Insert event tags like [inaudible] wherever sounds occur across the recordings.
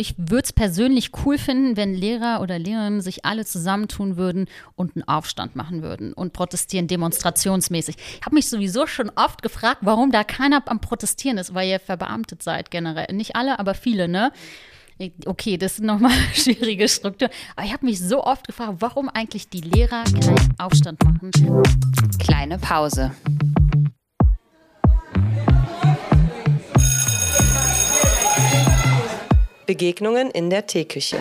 ich würde es persönlich cool finden, wenn Lehrer oder Lehrerinnen sich alle zusammentun würden und einen Aufstand machen würden und protestieren demonstrationsmäßig. Ich habe mich sowieso schon oft gefragt, warum da keiner am Protestieren ist, weil ihr verbeamtet seid generell. Nicht alle, aber viele, ne? Okay, das ist nochmal [laughs] eine schwierige Struktur. Aber ich habe mich so oft gefragt, warum eigentlich die Lehrer keinen Aufstand machen. Kleine Pause. Begegnungen in der Teeküche.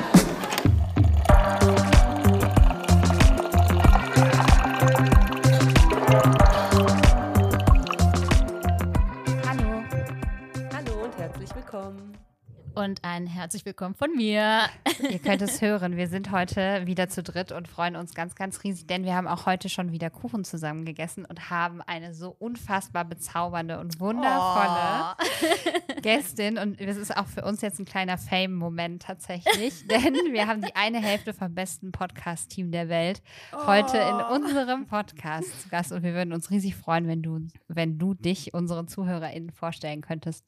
Und ein herzlich willkommen von mir. Ihr könnt es hören, wir sind heute wieder zu dritt und freuen uns ganz, ganz riesig, denn wir haben auch heute schon wieder Kuchen zusammen gegessen und haben eine so unfassbar bezaubernde und wundervolle oh. Gästin. Und es ist auch für uns jetzt ein kleiner Fame-Moment tatsächlich, [laughs] denn wir haben die eine Hälfte vom besten Podcast-Team der Welt oh. heute in unserem Podcast zu Gast. Und wir würden uns riesig freuen, wenn du, wenn du dich unseren ZuhörerInnen vorstellen könntest.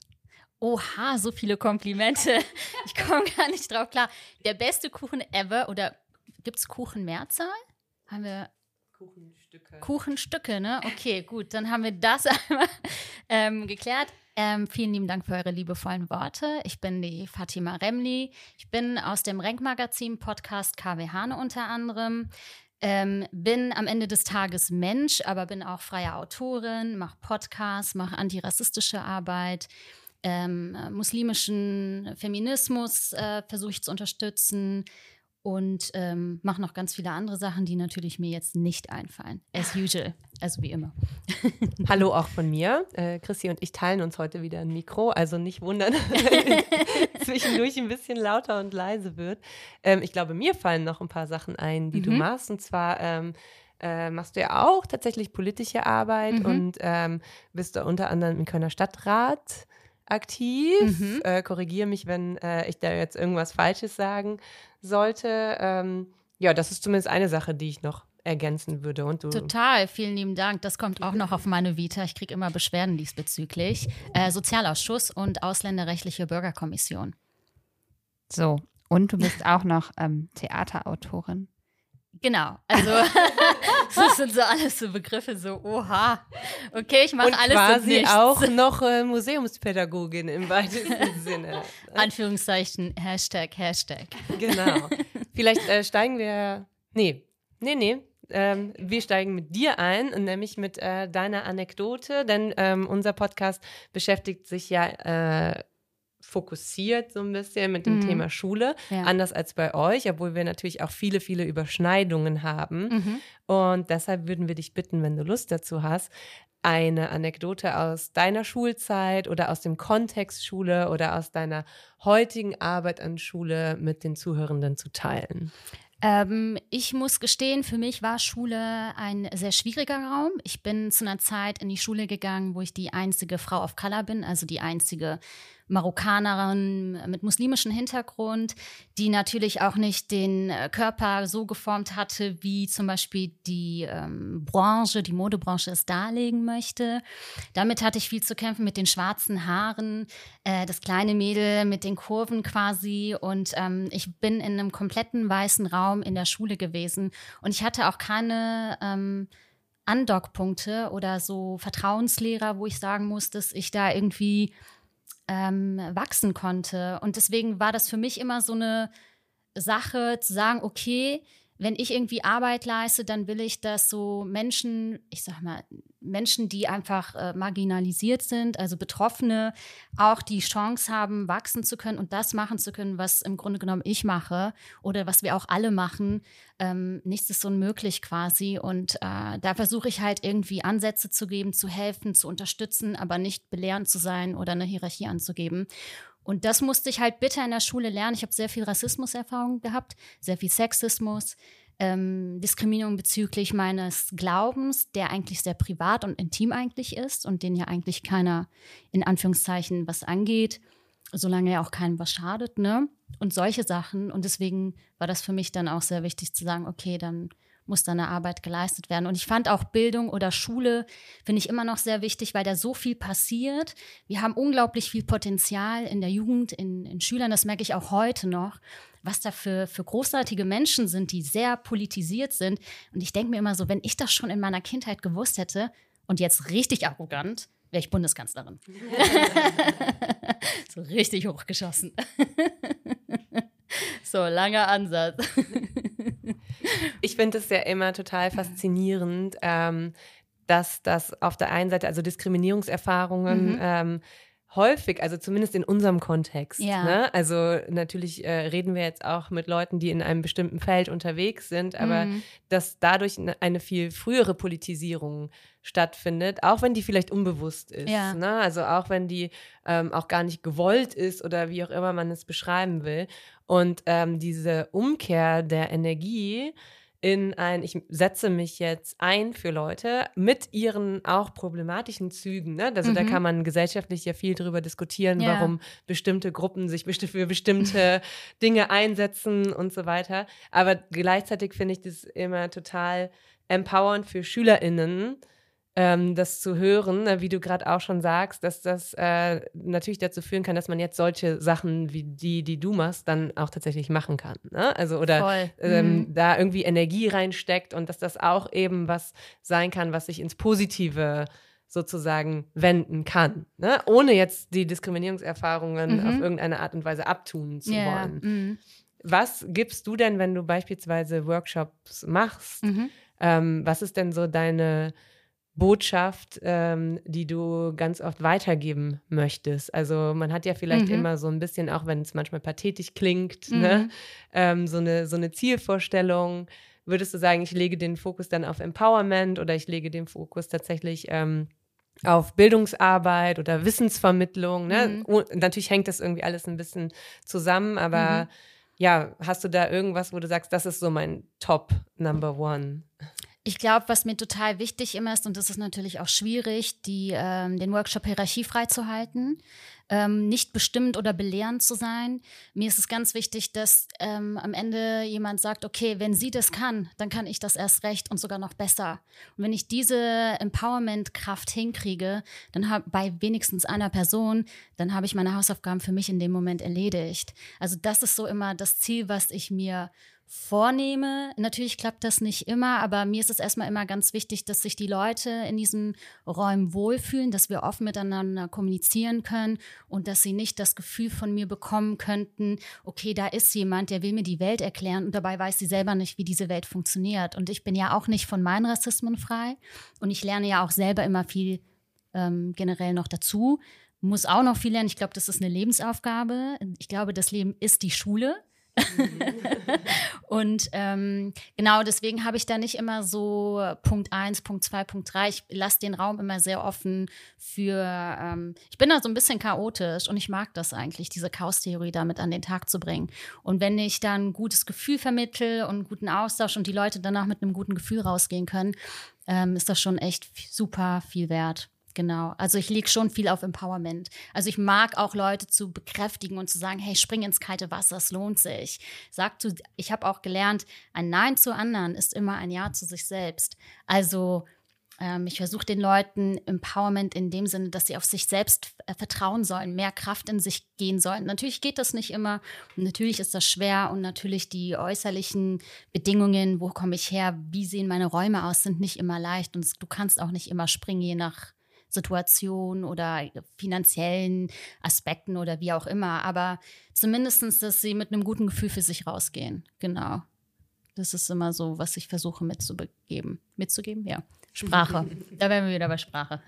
Oha, so viele Komplimente. [laughs] Ich komme gar nicht drauf klar. Der beste Kuchen ever oder gibt es Kuchenmehrzahl? Haben wir Kuchenstücke. Kuchenstücke, ne? Okay, gut. Dann haben wir das [laughs] einmal ähm, geklärt. Ähm, vielen lieben Dank für eure liebevollen Worte. Ich bin die Fatima Remli. Ich bin aus dem Renkmagazin Podcast KW Hane unter anderem. Ähm, bin am Ende des Tages Mensch, aber bin auch freie Autorin, mache Podcasts, mache antirassistische Arbeit ähm, muslimischen Feminismus äh, versuche ich zu unterstützen und ähm, mache noch ganz viele andere Sachen, die natürlich mir jetzt nicht einfallen. As usual, also wie immer. [laughs] Hallo auch von mir. Äh, Chrissy und ich teilen uns heute wieder ein Mikro, also nicht wundern, wenn [laughs] [laughs] zwischendurch ein bisschen lauter und leise wird. Ähm, ich glaube, mir fallen noch ein paar Sachen ein, die mhm. du machst. Und zwar ähm, äh, machst du ja auch tatsächlich politische Arbeit mhm. und ähm, bist da unter anderem im Kölner Stadtrat aktiv. Mhm. Äh, Korrigiere mich, wenn äh, ich da jetzt irgendwas Falsches sagen sollte. Ähm, ja, das ist zumindest eine Sache, die ich noch ergänzen würde. Und du Total, vielen lieben Dank. Das kommt auch noch auf meine Vita. Ich kriege immer Beschwerden diesbezüglich. Äh, Sozialausschuss und Ausländerrechtliche Bürgerkommission. So, und du bist auch noch ähm, Theaterautorin. Genau, also [laughs] [laughs] das sind so alles so Begriffe, so oha, okay, ich mache alles quasi und auch noch äh, Museumspädagogin im weitesten [laughs] Sinne. Anführungszeichen, Hashtag, Hashtag. Genau. [laughs] Vielleicht äh, steigen wir, nee, nee, nee, ähm, wir steigen mit dir ein, nämlich mit äh, deiner Anekdote, denn ähm, unser Podcast beschäftigt sich ja äh, fokussiert so ein bisschen mit dem mhm. Thema Schule, ja. anders als bei euch, obwohl wir natürlich auch viele, viele Überschneidungen haben. Mhm. Und deshalb würden wir dich bitten, wenn du Lust dazu hast, eine Anekdote aus deiner Schulzeit oder aus dem Kontext Schule oder aus deiner heutigen Arbeit an Schule mit den Zuhörenden zu teilen. Ähm, ich muss gestehen, für mich war Schule ein sehr schwieriger Raum. Ich bin zu einer Zeit in die Schule gegangen, wo ich die einzige Frau of Color bin, also die einzige Marokkanerin mit muslimischem Hintergrund, die natürlich auch nicht den äh, Körper so geformt hatte, wie zum Beispiel die ähm, Branche, die Modebranche es darlegen möchte. Damit hatte ich viel zu kämpfen mit den schwarzen Haaren, äh, das kleine Mädel mit den Kurven quasi. Und ähm, ich bin in einem kompletten weißen Raum in der Schule gewesen. Und ich hatte auch keine ähm, Andockpunkte oder so Vertrauenslehrer, wo ich sagen muss, dass ich da irgendwie ähm, wachsen konnte. Und deswegen war das für mich immer so eine Sache zu sagen, okay, wenn ich irgendwie Arbeit leiste, dann will ich, dass so Menschen, ich sag mal, Menschen, die einfach äh, marginalisiert sind, also Betroffene, auch die Chance haben, wachsen zu können und das machen zu können, was im Grunde genommen ich mache oder was wir auch alle machen. Ähm, nichts ist unmöglich quasi. Und äh, da versuche ich halt irgendwie Ansätze zu geben, zu helfen, zu unterstützen, aber nicht belehrend zu sein oder eine Hierarchie anzugeben. Und das musste ich halt bitter in der Schule lernen. Ich habe sehr viel Rassismuserfahrung gehabt, sehr viel Sexismus, ähm, Diskriminierung bezüglich meines Glaubens, der eigentlich sehr privat und intim eigentlich ist und den ja eigentlich keiner in Anführungszeichen was angeht, solange er auch keinem was schadet, ne? Und solche Sachen. Und deswegen war das für mich dann auch sehr wichtig zu sagen, okay, dann muss da eine Arbeit geleistet werden. Und ich fand auch Bildung oder Schule, finde ich immer noch sehr wichtig, weil da so viel passiert. Wir haben unglaublich viel Potenzial in der Jugend, in, in Schülern, das merke ich auch heute noch was da für, für großartige Menschen sind, die sehr politisiert sind. Und ich denke mir immer so, wenn ich das schon in meiner Kindheit gewusst hätte und jetzt richtig arrogant, wäre ich Bundeskanzlerin. [laughs] [laughs] so richtig hochgeschossen. [laughs] so, langer Ansatz. Ich finde es ja immer total faszinierend, ähm, dass das auf der einen Seite, also Diskriminierungserfahrungen, mhm. ähm, häufig, also zumindest in unserem Kontext. Ja. Ne? Also natürlich äh, reden wir jetzt auch mit Leuten, die in einem bestimmten Feld unterwegs sind, aber mhm. dass dadurch eine viel frühere Politisierung stattfindet, auch wenn die vielleicht unbewusst ist. Ja. Ne? Also auch wenn die ähm, auch gar nicht gewollt ist oder wie auch immer man es beschreiben will. Und ähm, diese Umkehr der Energie, in ein, ich setze mich jetzt ein für Leute mit ihren auch problematischen Zügen. Ne? Also mhm. da kann man gesellschaftlich ja viel drüber diskutieren, ja. warum bestimmte Gruppen sich für bestimmte [laughs] Dinge einsetzen und so weiter. Aber gleichzeitig finde ich das immer total empowernd für SchülerInnen, ähm, das zu hören, ne, wie du gerade auch schon sagst, dass das äh, natürlich dazu führen kann, dass man jetzt solche Sachen wie die, die du machst, dann auch tatsächlich machen kann. Ne? Also oder ähm, mhm. da irgendwie Energie reinsteckt und dass das auch eben was sein kann, was sich ins Positive sozusagen wenden kann, ne? ohne jetzt die Diskriminierungserfahrungen mhm. auf irgendeine Art und Weise abtun zu yeah. wollen. Mhm. Was gibst du denn, wenn du beispielsweise Workshops machst? Mhm. Ähm, was ist denn so deine Botschaft, ähm, die du ganz oft weitergeben möchtest. Also man hat ja vielleicht mhm. immer so ein bisschen, auch wenn es manchmal pathetisch klingt, ne, mhm. ne? ähm, so, eine, so eine Zielvorstellung. Würdest du sagen, ich lege den Fokus dann auf Empowerment oder ich lege den Fokus tatsächlich ähm, auf Bildungsarbeit oder Wissensvermittlung? Ne? Mhm. natürlich hängt das irgendwie alles ein bisschen zusammen, aber mhm. ja, hast du da irgendwas, wo du sagst, das ist so mein Top Number One? Ich glaube, was mir total wichtig immer ist, und das ist natürlich auch schwierig, die, ähm, den Workshop hierarchiefrei zu halten, ähm, nicht bestimmt oder belehrend zu sein. Mir ist es ganz wichtig, dass ähm, am Ende jemand sagt, okay, wenn sie das kann, dann kann ich das erst recht und sogar noch besser. Und wenn ich diese Empowerment-Kraft hinkriege, dann habe bei wenigstens einer Person, dann habe ich meine Hausaufgaben für mich in dem Moment erledigt. Also das ist so immer das Ziel, was ich mir vornehme. Natürlich klappt das nicht immer, aber mir ist es erstmal immer ganz wichtig, dass sich die Leute in diesen Räumen wohlfühlen, dass wir offen miteinander kommunizieren können und dass sie nicht das Gefühl von mir bekommen könnten, okay, da ist jemand, der will mir die Welt erklären und dabei weiß sie selber nicht, wie diese Welt funktioniert. Und ich bin ja auch nicht von meinen Rassismen frei und ich lerne ja auch selber immer viel ähm, generell noch dazu. Muss auch noch viel lernen. Ich glaube, das ist eine Lebensaufgabe. Ich glaube, das Leben ist die Schule. [laughs] und ähm, genau deswegen habe ich da nicht immer so Punkt 1, Punkt 2, Punkt 3. Ich lasse den Raum immer sehr offen für, ähm, ich bin da so ein bisschen chaotisch und ich mag das eigentlich, diese Chaos-Theorie damit an den Tag zu bringen. Und wenn ich dann ein gutes Gefühl vermittel und einen guten Austausch und die Leute danach mit einem guten Gefühl rausgehen können, ähm, ist das schon echt super viel wert. Genau. Also ich lege schon viel auf Empowerment. Also ich mag auch Leute zu bekräftigen und zu sagen, hey, spring ins kalte Wasser, es lohnt sich. Sag du, ich habe auch gelernt, ein Nein zu anderen ist immer ein Ja zu sich selbst. Also ähm, ich versuche den Leuten Empowerment in dem Sinne, dass sie auf sich selbst äh, vertrauen sollen, mehr Kraft in sich gehen sollen. Natürlich geht das nicht immer. Und natürlich ist das schwer und natürlich die äußerlichen Bedingungen, wo komme ich her, wie sehen meine Räume aus, sind nicht immer leicht und du kannst auch nicht immer springen, je nach Situation oder finanziellen Aspekten oder wie auch immer. Aber zumindest, dass sie mit einem guten Gefühl für sich rausgehen. Genau. Das ist immer so, was ich versuche mitzugeben. Mitzugeben, ja. Sprache. [laughs] Da wären wir wieder bei Sprache.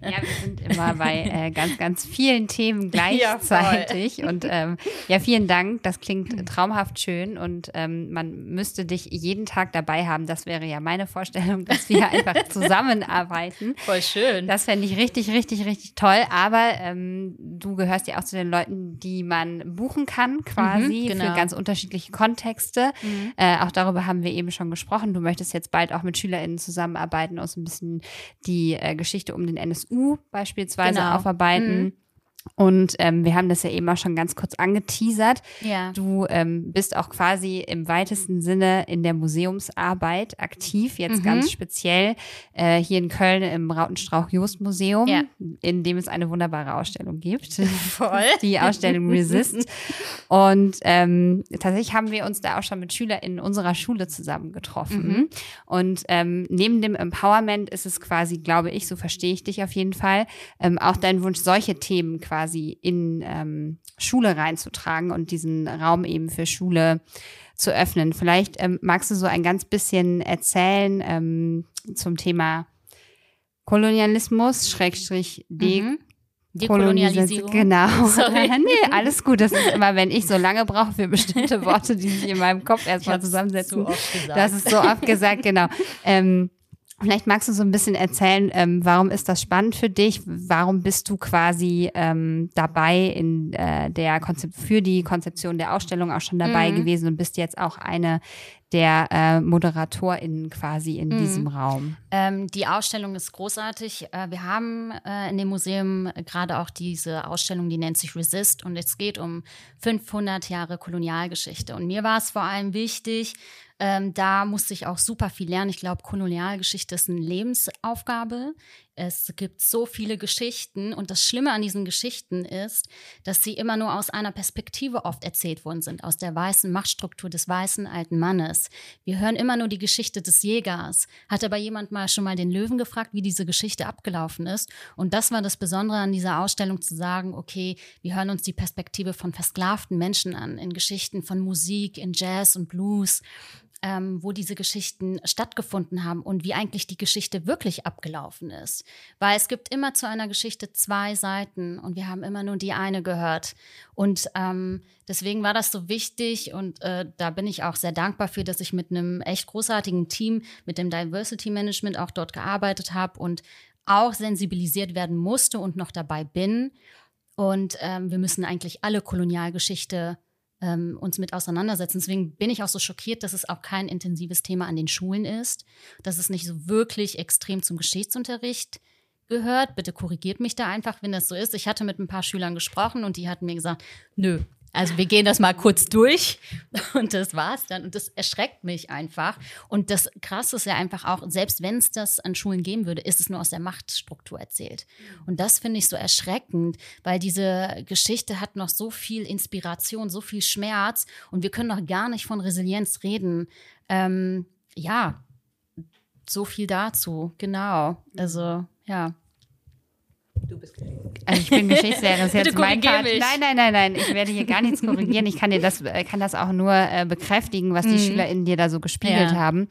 Ja, wir sind immer bei äh, ganz, ganz vielen Themen [laughs] gleichzeitig. Ja, und ähm, ja, vielen Dank. Das klingt traumhaft schön und ähm, man müsste dich jeden Tag dabei haben. Das wäre ja meine Vorstellung, dass wir [laughs] einfach zusammenarbeiten. Voll schön. Das fände ich richtig, richtig, richtig toll. Aber ähm, du gehörst ja auch zu den Leuten, die man buchen kann, quasi, mhm, genau. für ganz unterschiedliche Kontexte. Mhm. Äh, auch darüber haben wir eben schon gesprochen. Du möchtest jetzt bald auch mit SchülerInnen zusammenarbeiten, aus ein bisschen die äh, Geschichte um den NSU beispielsweise genau. aufarbeiten. Mhm. Und ähm, wir haben das ja eben auch schon ganz kurz angeteasert. Ja. Du ähm, bist auch quasi im weitesten Sinne in der Museumsarbeit aktiv, jetzt Mhm. ganz speziell äh, hier in Köln im Rautenstrauch-Jost-Museum, Ja. in dem es eine wunderbare Ausstellung gibt. [laughs] Voll. [laughs] Die Ausstellung Resist. Und ähm, tatsächlich haben wir uns da auch schon mit SchülerInnen unserer Schule zusammengetroffen. Mhm. Und ähm, neben dem Empowerment ist es quasi, glaube ich, so verstehe ich dich auf jeden Fall, ähm, auch dein Wunsch, solche Themen quasi in ähm, Schule reinzutragen und diesen Raum eben für Schule zu öffnen. Vielleicht ähm, magst du so ein ganz bisschen erzählen ähm, zum Thema Kolonialismus, Schrägstrich De Mhm. Dekolonialisierung. Genau. [laughs] Sorry. [laughs] nee, alles gut. Das ist immer, wenn ich so lange brauche für bestimmte Worte, die sich in meinem Kopf erstmal zusammensetzen. gesagt. Das ist so oft gesagt, genau. [laughs] Ähm, vielleicht magst du so ein bisschen erzählen, ähm, warum ist das spannend für dich? Warum bist du quasi ähm, dabei in äh, der Konzep für die Konzeption der Ausstellung auch schon dabei Mhm. gewesen und bist jetzt auch eine der äh, ModeratorInnen quasi in Mhm. diesem Raum? Ähm, die Ausstellung ist großartig. Äh, wir haben äh, in dem Museum gerade auch diese Ausstellung, die nennt sich Resist und es geht um 500 Jahre Kolonialgeschichte. Und mir war es vor allem wichtig, ähm, da musste ich auch super viel lernen. Ich glaube, Kolonialgeschichte ist eine Lebensaufgabe. Es gibt so viele Geschichten und das Schlimme an diesen Geschichten ist, dass sie immer nur aus einer Perspektive oft erzählt worden sind, aus der weißen Machtstruktur des weißen alten Mannes. Wir hören immer nur die Geschichte des Jägers. Hat aber jemand mal schon mal den Löwen gefragt, wie diese Geschichte abgelaufen ist? Und das war das Besondere an dieser Ausstellung zu sagen, okay, wir hören uns die Perspektive von versklavten Menschen an, in Geschichten von Musik, in Jazz und Blues ähm, wo diese Geschichten stattgefunden haben und wie eigentlich die Geschichte wirklich abgelaufen ist. Weil es gibt immer zu einer Geschichte zwei Seiten und wir haben immer nur die eine gehört. Und ähm, deswegen war das so wichtig und äh, da bin ich auch sehr dankbar für, dass ich mit einem echt großartigen Team, mit dem Diversity Management auch dort gearbeitet habe und auch sensibilisiert werden musste und noch dabei bin. Und ähm, wir müssen eigentlich alle Kolonialgeschichte ähm, uns mit auseinandersetzen. Deswegen bin ich auch so schockiert, dass es auch kein intensives Thema an den Schulen ist, dass es nicht so wirklich extrem zum Geschichtsunterricht gehört. Bitte korrigiert mich da einfach, wenn das so ist. Ich hatte mit ein paar Schülern gesprochen und die hatten mir gesagt, nö. Also wir gehen das mal kurz durch und das war's dann. Und das erschreckt mich einfach. Und das Krasse ist ja einfach auch, selbst wenn es das an Schulen geben würde, ist es nur aus der Machtstruktur erzählt. Und das finde ich so erschreckend, weil diese Geschichte hat noch so viel Inspiration, so viel Schmerz und wir können noch gar nicht von Resilienz reden. Ähm, ja, so viel dazu, genau. Also, ja. Du bist Also ich bin Geschichtslehrerin, [laughs] das ist jetzt mein Part. mich. Nein, nein, nein, nein, ich werde hier gar nichts korrigieren. Ich kann dir das, äh, kann das auch nur äh, bekräftigen, was die Mhm. SchülerInnen dir da so gespiegelt Ja. haben.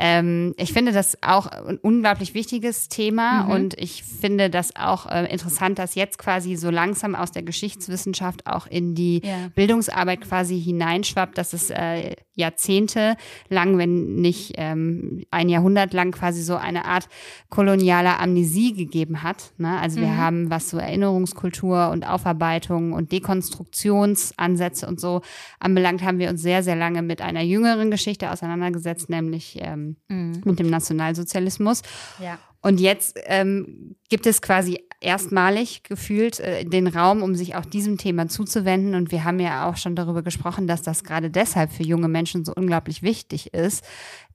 Ähm, ich finde das auch ein unglaublich wichtiges Thema Mhm. und ich finde das auch äh, interessant, dass jetzt quasi so langsam aus der Geschichtswissenschaft auch in die Ja. Bildungsarbeit quasi hineinschwappt, dass es äh, Jahrzehnte lang, wenn nicht ähm, ein Jahrhundert lang quasi so eine Art kolonialer Amnesie gegeben hat. Ne? Also wir Mhm. haben, was so Erinnerungskultur und Aufarbeitung und Dekonstruktionsansätze und so anbelangt, haben wir uns sehr, sehr lange mit einer jüngeren Geschichte auseinandergesetzt, nämlich ähm, Mhm. mit dem Nationalsozialismus. Ja. Und jetzt ähm, gibt es quasi erstmalig gefühlt äh, den Raum, um sich auch diesem Thema zuzuwenden. Und wir haben ja auch schon darüber gesprochen, dass das gerade deshalb für junge Menschen so unglaublich wichtig ist.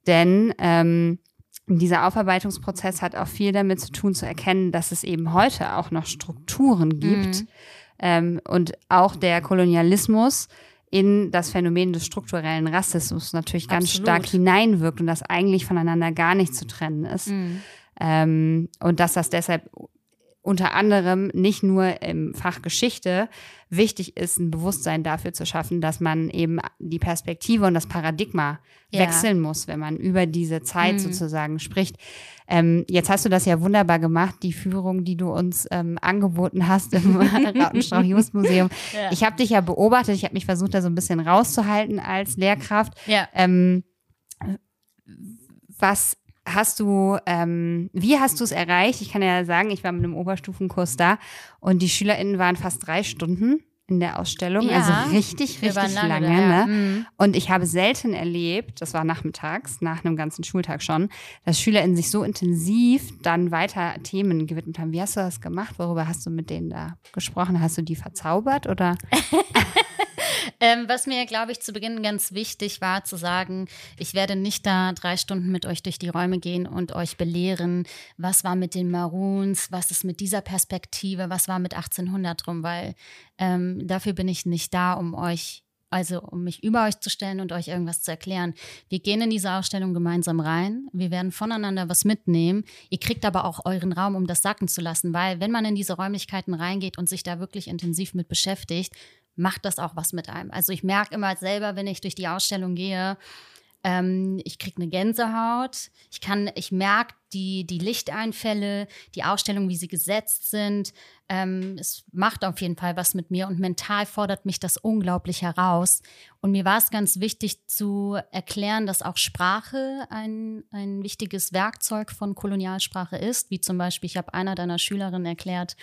Denn ähm, dieser Aufarbeitungsprozess hat auch viel damit zu tun, zu erkennen, dass es eben heute auch noch Strukturen gibt Mhm. ähm, und auch der Kolonialismus in das Phänomen des strukturellen Rassismus natürlich ganz Absolut. stark hineinwirkt und das eigentlich voneinander gar nicht zu trennen ist. Mhm. Ähm, und dass das deshalb unter anderem nicht nur im Fach Geschichte wichtig ist, ein Bewusstsein dafür zu schaffen, dass man eben die Perspektive und das Paradigma Ja. wechseln muss, wenn man über diese Zeit Mhm. sozusagen spricht. Ähm, jetzt hast du das ja wunderbar gemacht, die Führung, die du uns ähm, angeboten hast im [laughs] Rautenstrauch-Just-Museum. Ja. Ich habe dich ja beobachtet, ich habe mich versucht, da so ein bisschen rauszuhalten als Lehrkraft. ja. Ähm, was hast du, ähm, wie hast du es erreicht? Ich kann ja sagen, ich war mit einem Oberstufenkurs da und die SchülerInnen waren fast drei Stunden in der Ausstellung. Ja, also richtig, richtig lange lange. da, ja. ne? Mhm. Und ich habe selten erlebt, das war nachmittags, nach einem ganzen Schultag schon, dass SchülerInnen sich so intensiv dann weiter Themen gewidmet haben. Wie hast du das gemacht? Worüber hast du mit denen da gesprochen? Hast du die verzaubert oder? [laughs] Ähm, was mir, glaube ich, zu Beginn ganz wichtig war, zu sagen, ich werde nicht da drei Stunden mit euch durch die Räume gehen und euch belehren, was war mit den Maroons, was ist mit dieser Perspektive, was war mit 1800 rum, weil ähm, dafür bin ich nicht da, um euch also um mich über euch zu stellen und euch irgendwas zu erklären. Wir gehen in diese Ausstellung gemeinsam rein. Wir werden voneinander was mitnehmen. Ihr kriegt aber auch euren Raum, um das sacken zu lassen, weil wenn man in diese Räumlichkeiten reingeht und sich da wirklich intensiv mit beschäftigt, macht das auch was mit einem. Also ich merke immer selber, wenn ich durch die Ausstellung gehe, ähm, ich kriege eine Gänsehaut. Ich kann, ich merke die, die Lichteinfälle, die Ausstellung, wie sie gesetzt sind. Ähm, es macht auf jeden Fall was mit mir und mental fordert mich das unglaublich heraus. Und mir war es ganz wichtig zu erklären, dass auch Sprache ein, ein wichtiges Werkzeug von Kolonialsprache ist, wie zum Beispiel, ich habe einer deiner Schülerinnen erklärt,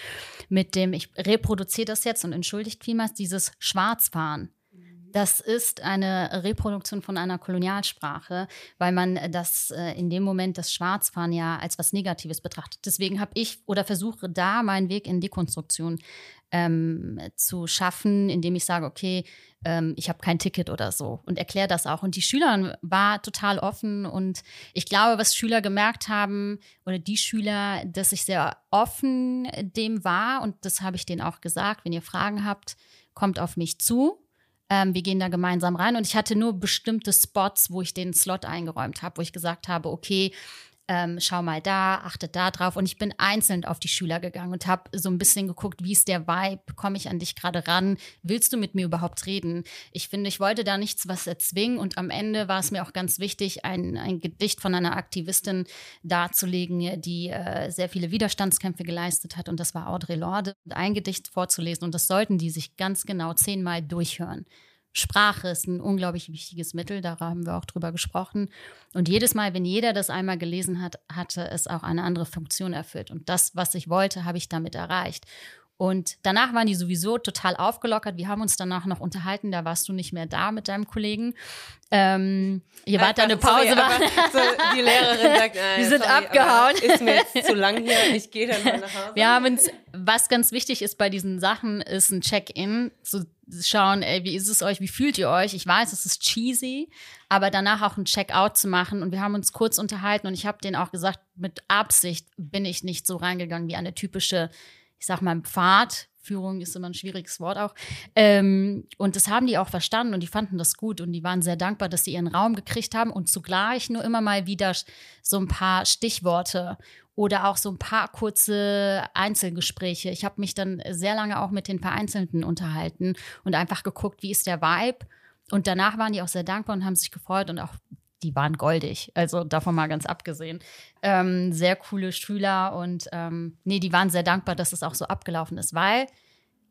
mit dem, ich reproduziere das jetzt und entschuldigt vielmals, dieses Schwarzfahren. Das ist eine Reproduktion von einer Kolonialsprache, weil man das äh, in dem Moment das Schwarzfahren ja als was Negatives betrachtet. Deswegen habe ich oder versuche da meinen Weg in Dekonstruktion ähm, zu schaffen, indem ich sage, okay, ähm, ich habe kein Ticket oder so und erkläre das auch. Und die Schülerin war total offen und ich glaube, was Schüler gemerkt haben oder die Schüler, dass ich sehr offen dem war und das habe ich denen auch gesagt, wenn ihr Fragen habt, kommt auf mich zu. Ähm, wir gehen da gemeinsam rein. Und ich hatte nur bestimmte Spots, wo ich den Slot eingeräumt habe, wo ich gesagt habe, okay, ähm, schau mal da, achtet da drauf. Und ich bin einzeln auf die Schüler gegangen und habe so ein bisschen geguckt, wie ist der Vibe, komme ich an dich gerade ran, willst du mit mir überhaupt reden? Ich finde, ich wollte da nichts was erzwingen und am Ende war es mir auch ganz wichtig, ein, ein Gedicht von einer Aktivistin darzulegen, die äh, sehr viele Widerstandskämpfe geleistet hat und das war Audre Lorde, ein Gedicht vorzulesen und das sollten die sich ganz genau zehnmal durchhören. Sprache ist ein unglaublich wichtiges Mittel, da haben wir auch drüber gesprochen. Und jedes Mal, wenn jeder das einmal gelesen hat, hatte es auch eine andere Funktion erfüllt. Und das, was ich wollte, habe ich damit erreicht. Und danach waren die sowieso total aufgelockert. Wir haben uns danach noch unterhalten. Da warst du nicht mehr da mit deinem Kollegen. Ähm, ihr wart da eine Pause. Sorry, so, die Lehrerin [laughs] sagt, äh, Wir sind sorry, abgehauen. Ist mir jetzt zu lang hier. Ich gehe dann mal nach Hause. Wir haben uns, was ganz wichtig ist bei diesen Sachen, ist ein Check-in. Zu schauen, ey, wie ist es euch, wie fühlt ihr euch? Ich weiß, es ist cheesy, aber danach auch ein Check-out zu machen. Und wir haben uns kurz unterhalten und ich habe denen auch gesagt, mit Absicht bin ich nicht so reingegangen wie eine typische, ich sag mal, Pfad. Führung ist immer ein schwieriges Wort auch. Ähm, und das haben die auch verstanden und die fanden das gut und die waren sehr dankbar, dass sie ihren Raum gekriegt haben und zugleich nur immer mal wieder so ein paar Stichworte oder auch so ein paar kurze Einzelgespräche. Ich habe mich dann sehr lange auch mit den Vereinzelten unterhalten und einfach geguckt, wie ist der Vibe. Und danach waren die auch sehr dankbar und haben sich gefreut und auch die waren goldig. Also davon mal ganz abgesehen. Ähm, sehr coole Schüler und ähm, nee, die waren sehr dankbar, dass es auch so abgelaufen ist, weil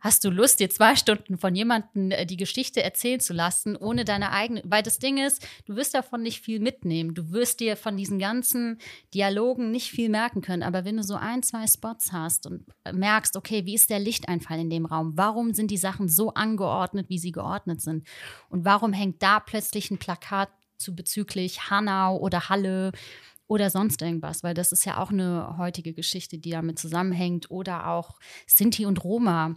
hast du Lust, dir zwei Stunden von jemandem äh, die Geschichte erzählen zu lassen, ohne deine eigene, weil das Ding ist, du wirst davon nicht viel mitnehmen. Du wirst dir von diesen ganzen Dialogen nicht viel merken können. Aber wenn du so ein, zwei Spots hast und merkst, okay, wie ist der Lichteinfall in dem Raum? Warum sind die Sachen so angeordnet, wie sie geordnet sind? Und warum hängt da plötzlich ein Plakat zu bezüglich Hanau oder Halle oder sonst irgendwas, weil das ist ja auch eine heutige Geschichte, die damit zusammenhängt oder auch Sinti und Roma,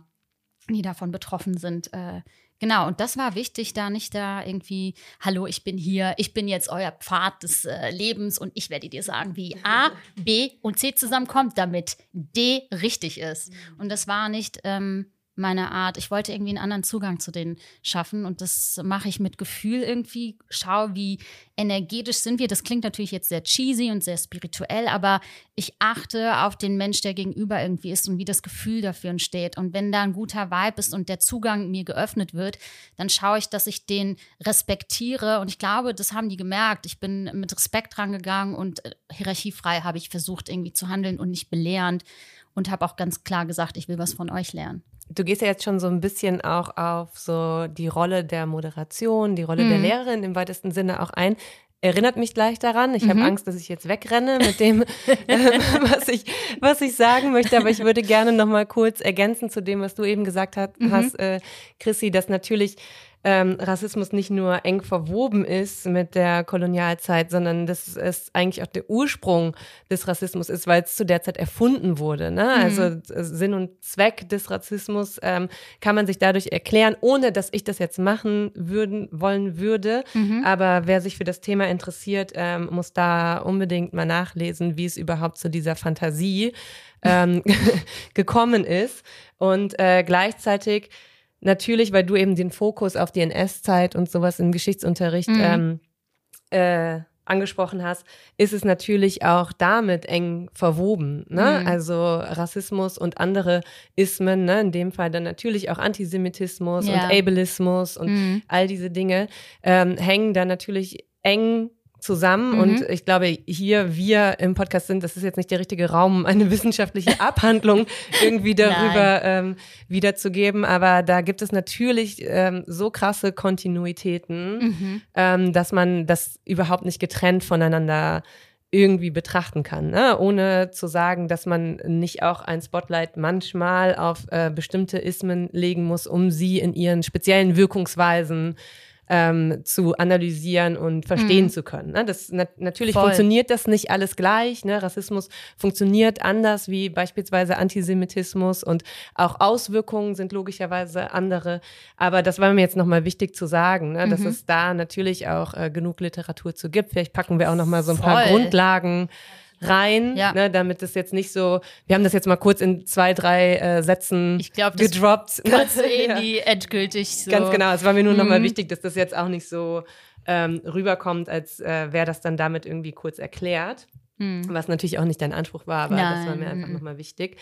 die davon betroffen sind. Äh, genau, und das war wichtig, da nicht da irgendwie, hallo, ich bin hier, ich bin jetzt euer Pfad des äh, Lebens und ich werde dir sagen, wie A, B und C zusammenkommt, damit D richtig ist. Und das war nicht ähm, meine Art. Ich wollte irgendwie einen anderen Zugang zu denen schaffen und das mache ich mit Gefühl irgendwie. Schau, wie energetisch sind wir. Das klingt natürlich jetzt sehr cheesy und sehr spirituell, aber ich achte auf den Mensch, der gegenüber irgendwie ist und wie das Gefühl dafür entsteht. Und wenn da ein guter Vibe ist und der Zugang mir geöffnet wird, dann schaue ich, dass ich den respektiere. Und ich glaube, das haben die gemerkt. Ich bin mit Respekt rangegangen und äh, hierarchiefrei habe ich versucht, irgendwie zu handeln und nicht belehrend und habe auch ganz klar gesagt, ich will was von euch lernen. Du gehst ja jetzt schon so ein bisschen auch auf so die Rolle der Moderation, die Rolle der Mhm. Lehrerin im weitesten Sinne auch ein. erinnert mich gleich daran. Ich mhm. habe Angst, dass ich jetzt wegrenne mit dem, [laughs] äh, was, ich, was ich sagen möchte. Aber ich würde gerne noch mal kurz ergänzen zu dem, was du eben gesagt hast, mhm. hast äh, Chrissy, dass natürlich ähm, Rassismus nicht nur eng verwoben ist mit der Kolonialzeit, sondern dass es eigentlich auch der Ursprung des Rassismus ist, weil es zu der Zeit erfunden wurde. Ne? Mhm. Also äh, Sinn und Zweck des Rassismus ähm, kann man sich dadurch erklären, ohne dass ich das jetzt machen würden wollen würde. Mhm. Aber wer sich für das Thema interessiert, ähm, muss da unbedingt mal nachlesen, wie es überhaupt zu dieser Fantasie ähm, [laughs] gekommen ist. Und äh, gleichzeitig natürlich, weil du eben den Fokus auf die NS-Zeit und sowas im Geschichtsunterricht mhm. ähm, äh, angesprochen hast, ist es natürlich auch damit eng verwoben. Ne? Mhm. Also Rassismus und andere Ismen, ne? in dem Fall dann natürlich auch Antisemitismus ja. und Ableismus und mhm. all diese Dinge ähm, hängen da natürlich eng zusammen. Mhm. Und ich glaube, hier wir im Podcast sind, das ist jetzt nicht der richtige Raum, [laughs] eine wissenschaftliche Abhandlung irgendwie [laughs] darüber ähm, wiederzugeben. Aber da gibt es natürlich ähm, so krasse Kontinuitäten, mhm. ähm, dass man das überhaupt nicht getrennt voneinander irgendwie betrachten kann, ne? ohne zu sagen, dass man nicht auch ein Spotlight manchmal auf äh, bestimmte Ismen legen muss, um sie in ihren speziellen Wirkungsweisen ähm, zu analysieren und verstehen mhm. zu können. Ne? Das, na, natürlich Voll. funktioniert das nicht alles gleich. Ne? Rassismus funktioniert anders wie beispielsweise Antisemitismus und auch Auswirkungen sind logischerweise andere. Aber das war mir jetzt nochmal wichtig zu sagen, ne? dass mhm. es da natürlich auch äh, genug Literatur zu gibt. Vielleicht packen wir auch nochmal so ein Voll. paar Grundlagen rein, ja. ne, damit es jetzt nicht so, wir haben das jetzt mal kurz in zwei, drei äh, Sätzen ich glaub, gedroppt. [laughs] Du eh [laughs] nie endgültig so. Ganz genau, es war mir nur mhm. nochmal wichtig, dass das jetzt auch nicht so ähm, rüberkommt, als äh, wäre das dann damit irgendwie kurz erklärt. Mhm. Was natürlich auch nicht dein Anspruch war, aber Nein. das war mir einfach nochmal wichtig.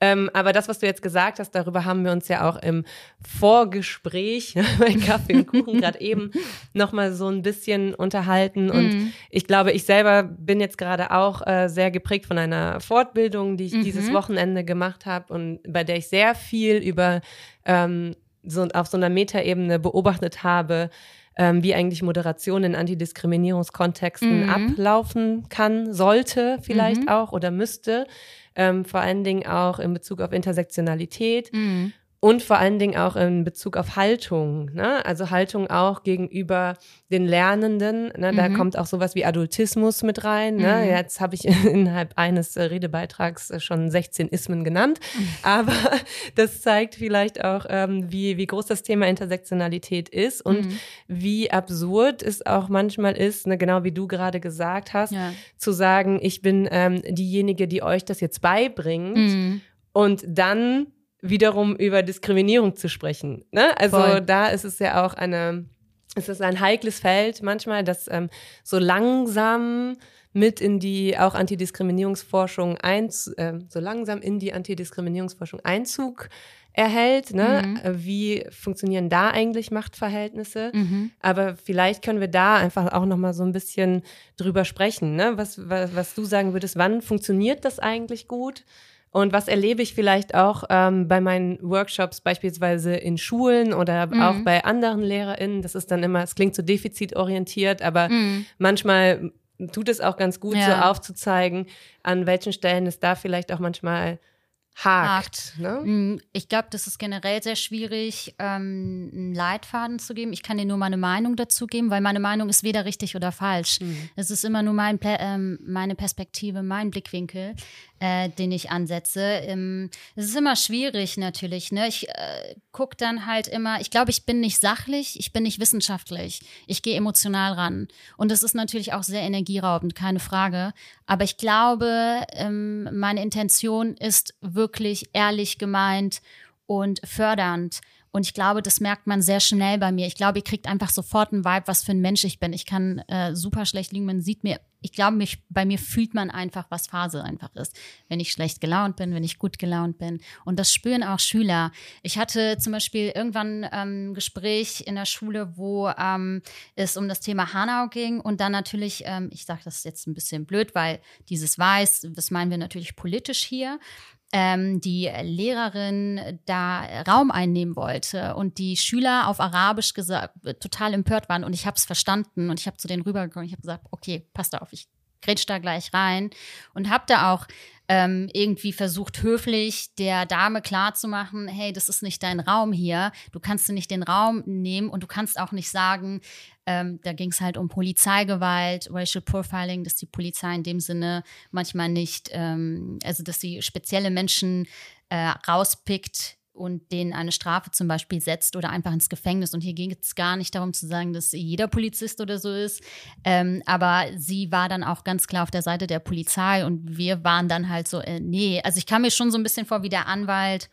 Ähm, aber das, was du jetzt gesagt hast, darüber haben wir uns ja auch im Vorgespräch [laughs] bei Kaffee und Kuchen gerade eben [laughs] nochmal so ein bisschen unterhalten. Und mhm. ich glaube, ich selber bin jetzt gerade auch äh, sehr geprägt von einer Fortbildung, die ich mhm. dieses Wochenende gemacht habe und bei der ich sehr viel über ähm, so auf so einer Metaebene beobachtet habe, ähm, wie eigentlich Moderation in Antidiskriminierungskontexten mhm. ablaufen kann, sollte vielleicht mhm. auch oder müsste. Ähm, vor allen Dingen auch in Bezug auf Intersektionalität. Mhm. Und vor allen Dingen auch in Bezug auf Haltung, ne? also Haltung auch gegenüber den Lernenden. Ne? Da mhm. kommt auch sowas wie Adultismus mit rein. Ne? Mhm. Jetzt habe ich [laughs] innerhalb eines Redebeitrags schon 16 Ismen genannt, mhm. aber [laughs] das zeigt vielleicht auch, ähm, wie, wie groß das Thema Intersektionalität ist und mhm. wie absurd es auch manchmal ist, ne? genau wie du gerade gesagt hast, ja. zu sagen, ich bin ähm, diejenige, die euch das jetzt beibringt mhm. und dann wiederum über Diskriminierung zu sprechen. Ne? Also Voll. da ist es ja auch eine, es ist ein heikles Feld manchmal, dass ähm, so langsam mit in die auch Antidiskriminierungsforschung ein, äh, so langsam in die Antidiskriminierungsforschung Einzug erhält. Ne? Mhm. Wie funktionieren da eigentlich Machtverhältnisse? Mhm. Aber vielleicht können wir da einfach auch noch mal so ein bisschen drüber sprechen. Ne? Was, was, was du sagen würdest, wann funktioniert das eigentlich gut? Und was erlebe ich vielleicht auch ähm, bei meinen Workshops, beispielsweise in Schulen oder mhm. auch bei anderen LehrerInnen? Das ist dann immer, es klingt so defizitorientiert, aber mhm. manchmal tut es auch ganz gut, ja. so aufzuzeigen, an welchen Stellen es da vielleicht auch manchmal hakt. Ne? Mm, ich glaube, das ist generell sehr schwierig, ähm, einen Leitfaden zu geben. Ich kann dir nur meine Meinung dazu geben, weil meine Meinung ist weder richtig oder falsch. Mhm. Es ist immer nur mein, ähm, meine Perspektive, mein Blickwinkel äh, den ich ansetze. Ähm, es ist immer schwierig natürlich. Ne? Ich äh, gucke dann halt immer, ich glaube, ich bin nicht sachlich, ich bin nicht wissenschaftlich. Ich gehe emotional ran. Und das ist natürlich auch sehr energieraubend, keine Frage. Aber ich glaube, ähm, meine Intention ist wirklich ehrlich gemeint und fördernd. Und ich glaube, das merkt man sehr schnell bei mir. Ich glaube, ihr kriegt einfach sofort einen Vibe, was für ein Mensch ich bin. Ich kann äh, super schlecht liegen. Man sieht mir ich glaube, mich, bei mir fühlt man einfach, was Phase einfach ist. Wenn ich schlecht gelaunt bin, wenn ich gut gelaunt bin. Und das spüren auch Schüler. Ich hatte zum Beispiel irgendwann ein ähm, Gespräch in der Schule, wo ähm, es um das Thema Hanau ging und dann natürlich, ähm, ich sage das jetzt ein bisschen blöd, weil dieses Weiß, das meinen wir natürlich politisch hier. Ähm, die Lehrerin da Raum einnehmen wollte und die Schüler auf Arabisch gesagt, total empört waren und ich habe es verstanden und ich habe zu denen rübergekommen. Ich habe gesagt, okay, passt auf, ich grätsch da gleich rein und habe da auch ähm, irgendwie versucht, höflich der Dame klarzumachen, hey, das ist nicht dein Raum hier, du kannst nicht den Raum nehmen und du kannst auch nicht sagen, ähm, da ging es halt um Polizeigewalt, Racial Profiling, dass die Polizei in dem Sinne manchmal nicht, ähm, also dass sie spezielle Menschen äh, rauspickt, und denen eine Strafe zum Beispiel setzt oder einfach ins Gefängnis. Und hier ging es gar nicht darum zu sagen, dass jeder Polizist oder so ist. Ähm, aber sie war dann auch ganz klar auf der Seite der Polizei und wir waren dann halt so, äh, nee, also ich kam mir schon so ein bisschen vor wie der Anwalt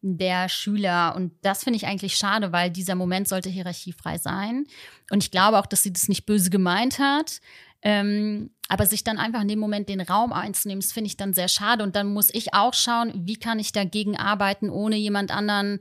der Schüler. Und das finde ich eigentlich schade, weil dieser Moment sollte hierarchiefrei sein. Und ich glaube auch, dass sie das nicht böse gemeint hat. Ähm, aber sich dann einfach in dem Moment den Raum einzunehmen, das finde ich dann sehr schade. Und dann muss ich auch schauen, wie kann ich dagegen arbeiten, ohne jemand anderen,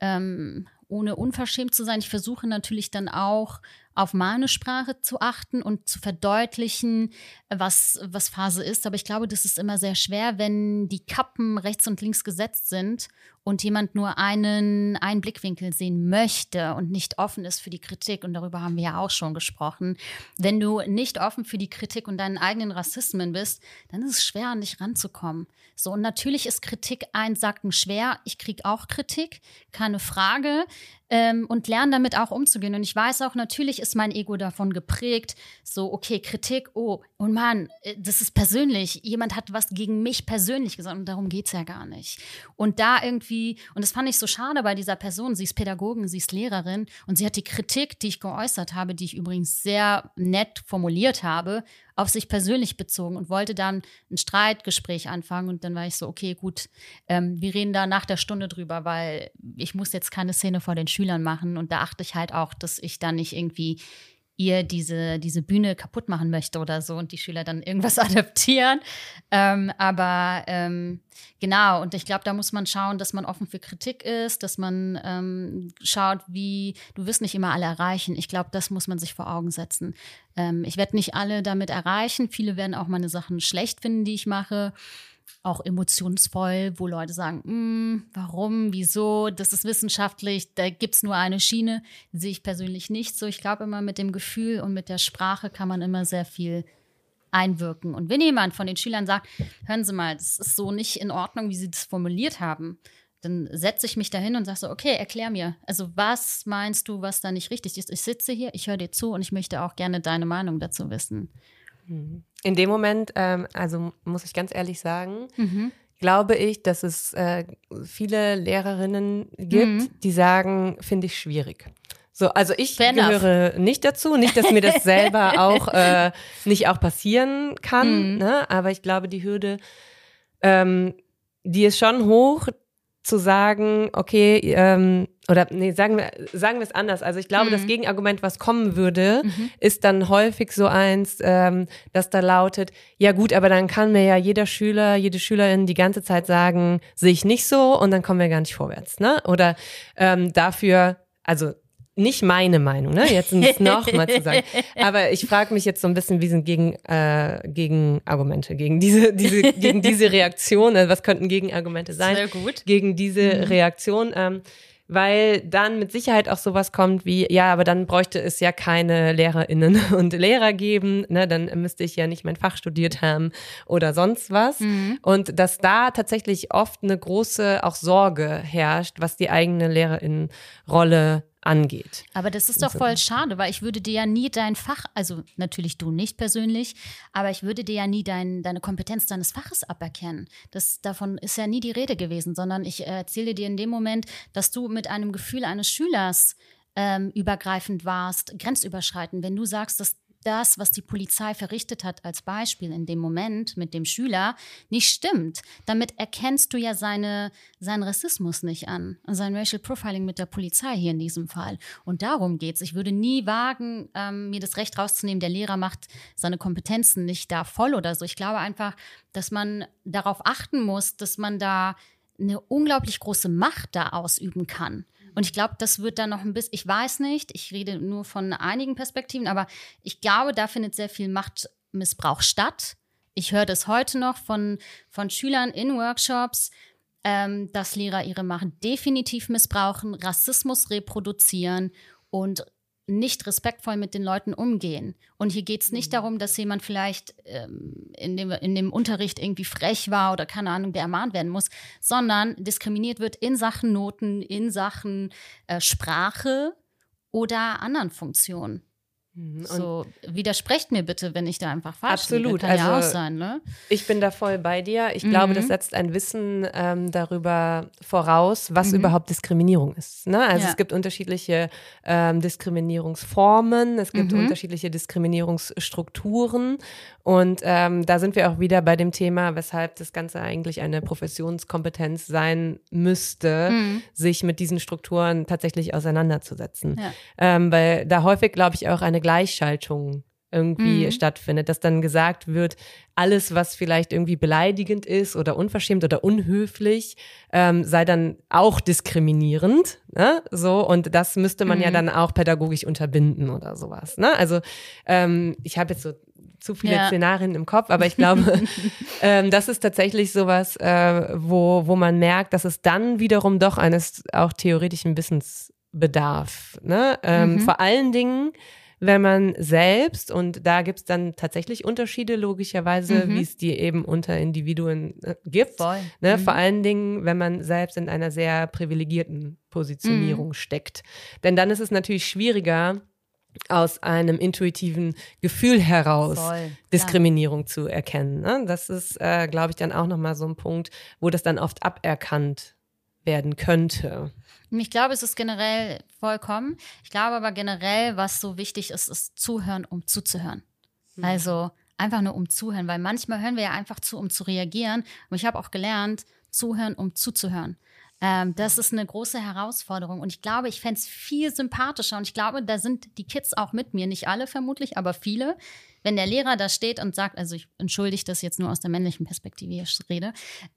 ähm, ohne unverschämt zu sein. Ich versuche natürlich dann auch auf meine Sprache zu achten und zu verdeutlichen, was, was Phase ist. Aber ich glaube, das ist immer sehr schwer, wenn die Kappen rechts und links gesetzt sind und jemand nur einen, einen Blickwinkel sehen möchte und nicht offen ist für die Kritik. Und darüber haben wir ja auch schon gesprochen. Wenn du nicht offen für die Kritik und deinen eigenen Rassismen bist, dann ist es schwer, an dich ranzukommen. So, und natürlich ist Kritik einsacken schwer. Ich kriege auch Kritik, keine Frage ähm, und lernen damit auch umzugehen. Und ich weiß auch, natürlich ist mein Ego davon geprägt, so, okay, Kritik, oh, und Mann, äh, das ist persönlich. Jemand hat was gegen mich persönlich gesagt und darum geht es ja gar nicht. Und da irgendwie, und das fand ich so schade bei dieser Person, sie ist Pädagogin, sie ist Lehrerin und sie hat die Kritik, die ich geäußert habe, die ich übrigens sehr nett formuliert habe, auf sich persönlich bezogen und wollte dann ein Streitgespräch anfangen. Und dann war ich so, okay, gut, ähm, wir reden da nach der Stunde drüber, weil ich muss jetzt keine Szene vor den Schülern machen. Und da achte ich halt auch, dass ich da nicht irgendwie ihr diese, diese Bühne kaputt machen möchte oder so und die Schüler dann irgendwas [laughs] adaptieren. Ähm, aber ähm, genau, und ich glaube, da muss man schauen, dass man offen für Kritik ist, dass man ähm, schaut, wie, du wirst nicht immer alle erreichen. Ich glaube, das muss man sich vor Augen setzen. Ähm, ich werde nicht alle damit erreichen. Viele werden auch meine Sachen schlecht finden, die ich mache auch emotionsvoll, wo Leute sagen, mm, warum, wieso, das ist wissenschaftlich, da gibt es nur eine Schiene, sehe ich persönlich nicht so. Ich glaube immer mit dem Gefühl und mit der Sprache kann man immer sehr viel einwirken. Und wenn jemand von den Schülern sagt, hören Sie mal, das ist so nicht in Ordnung, wie Sie das formuliert haben, dann setze ich mich dahin und sage so, okay, erklär mir. Also was meinst du, was da nicht richtig ist? Ich sitze hier, ich höre dir zu und ich möchte auch gerne deine Meinung dazu wissen. In dem Moment, ähm, also muss ich ganz ehrlich sagen, mhm. glaube ich, dass es äh, viele Lehrerinnen gibt, mhm. die sagen, finde ich schwierig. So, also ich Fair gehöre enough. nicht dazu, nicht, dass mir das [laughs] selber auch äh, nicht auch passieren kann, mhm. ne? aber ich glaube, die Hürde, ähm, die ist schon hoch, zu sagen, okay, ähm, oder nee, sagen wir, sagen wir es anders. Also ich glaube, mhm. das Gegenargument, was kommen würde, mhm. ist dann häufig so eins, ähm, dass da lautet, ja gut, aber dann kann mir ja jeder Schüler, jede Schülerin die ganze Zeit sagen, sehe ich nicht so und dann kommen wir gar nicht vorwärts. Ne? Oder ähm, dafür, also nicht meine Meinung, ne? Jetzt [laughs] noch mal zu sagen. Aber ich frage mich jetzt so ein bisschen, wie sind gegen, äh, gegen Argumente, gegen diese, diese, gegen diese Reaktion, also was könnten Gegenargumente sein? Sehr gut. Gegen diese mhm. Reaktion. Ähm, weil dann mit Sicherheit auch sowas kommt wie, ja, aber dann bräuchte es ja keine Lehrerinnen [laughs] und Lehrer geben, ne, dann müsste ich ja nicht mein Fach studiert haben oder sonst was. Mhm. Und dass da tatsächlich oft eine große auch Sorge herrscht, was die eigene Lehrerinnenrolle angeht. Aber das ist doch voll schade, weil ich würde dir ja nie dein Fach, also natürlich du nicht persönlich, aber ich würde dir ja nie dein, deine Kompetenz deines Faches aberkennen. Das, davon ist ja nie die Rede gewesen, sondern ich erzähle dir in dem Moment, dass du mit einem Gefühl eines Schülers ähm, übergreifend warst, grenzüberschreitend. Wenn du sagst, dass das, was die Polizei verrichtet hat, als Beispiel in dem Moment mit dem Schüler, nicht stimmt. Damit erkennst du ja seine, seinen Rassismus nicht an, sein Racial Profiling mit der Polizei hier in diesem Fall. Und darum geht es. Ich würde nie wagen, ähm, mir das Recht rauszunehmen, der Lehrer macht seine Kompetenzen nicht da voll oder so. Ich glaube einfach, dass man darauf achten muss, dass man da eine unglaublich große Macht da ausüben kann. Und ich glaube, das wird dann noch ein bisschen, ich weiß nicht, ich rede nur von einigen Perspektiven, aber ich glaube, da findet sehr viel Machtmissbrauch statt. Ich höre das heute noch von, von Schülern in Workshops, ähm, dass Lehrer ihre Macht definitiv missbrauchen, Rassismus reproduzieren und nicht respektvoll mit den Leuten umgehen. Und hier geht es nicht mhm. darum, dass jemand vielleicht ähm, in, dem, in dem Unterricht irgendwie frech war oder keine Ahnung, der ermahnt werden muss, sondern diskriminiert wird in Sachen Noten, in Sachen äh, Sprache oder anderen Funktionen. Mhm, und so, widersprecht mir bitte, wenn ich da einfach falsch Absolut. Kann also, ja auch sein, ne? Ich bin da voll bei dir. Ich mhm. glaube, das setzt ein Wissen ähm, darüber voraus, was mhm. überhaupt Diskriminierung ist. Ne? Also ja. es gibt unterschiedliche ähm, Diskriminierungsformen, es gibt mhm. unterschiedliche Diskriminierungsstrukturen und ähm, da sind wir auch wieder bei dem Thema, weshalb das Ganze eigentlich eine Professionskompetenz sein müsste, mhm. sich mit diesen Strukturen tatsächlich auseinanderzusetzen. Ja. Ähm, weil da häufig, glaube ich, auch eine Gleichschaltung irgendwie mhm. stattfindet, dass dann gesagt wird, alles, was vielleicht irgendwie beleidigend ist oder unverschämt oder unhöflich, ähm, sei dann auch diskriminierend. Ne? So, und das müsste man mhm. ja dann auch pädagogisch unterbinden oder sowas. Ne? Also ähm, ich habe jetzt so zu viele ja. Szenarien im Kopf, aber ich glaube, [laughs] ähm, das ist tatsächlich sowas, äh, wo, wo man merkt, dass es dann wiederum doch eines auch theoretischen Wissens bedarf. Ne? Ähm, mhm. Vor allen Dingen, wenn man selbst, und da gibt es dann tatsächlich Unterschiede logischerweise, mhm. wie es die eben unter Individuen äh, gibt. Voll. Ne? Mhm. Vor allen Dingen, wenn man selbst in einer sehr privilegierten Positionierung mhm. steckt. Denn dann ist es natürlich schwieriger, aus einem intuitiven Gefühl heraus Voll, Diskriminierung zu erkennen. Ne? Das ist, äh, glaube ich, dann auch nochmal so ein Punkt, wo das dann oft aberkannt werden könnte. Ich glaube, es ist generell vollkommen. Ich glaube aber generell, was so wichtig ist, ist zuhören, um zuzuhören. Mhm. Also einfach nur um zuhören, weil manchmal hören wir ja einfach zu, um zu reagieren. Und ich habe auch gelernt, zuhören, um zuzuhören. Ähm, das ist eine große Herausforderung. Und ich glaube, ich fände es viel sympathischer. Und ich glaube, da sind die Kids auch mit mir. Nicht alle vermutlich, aber viele. Wenn der Lehrer da steht und sagt, also ich entschuldige das jetzt nur aus der männlichen Perspektive, ich rede,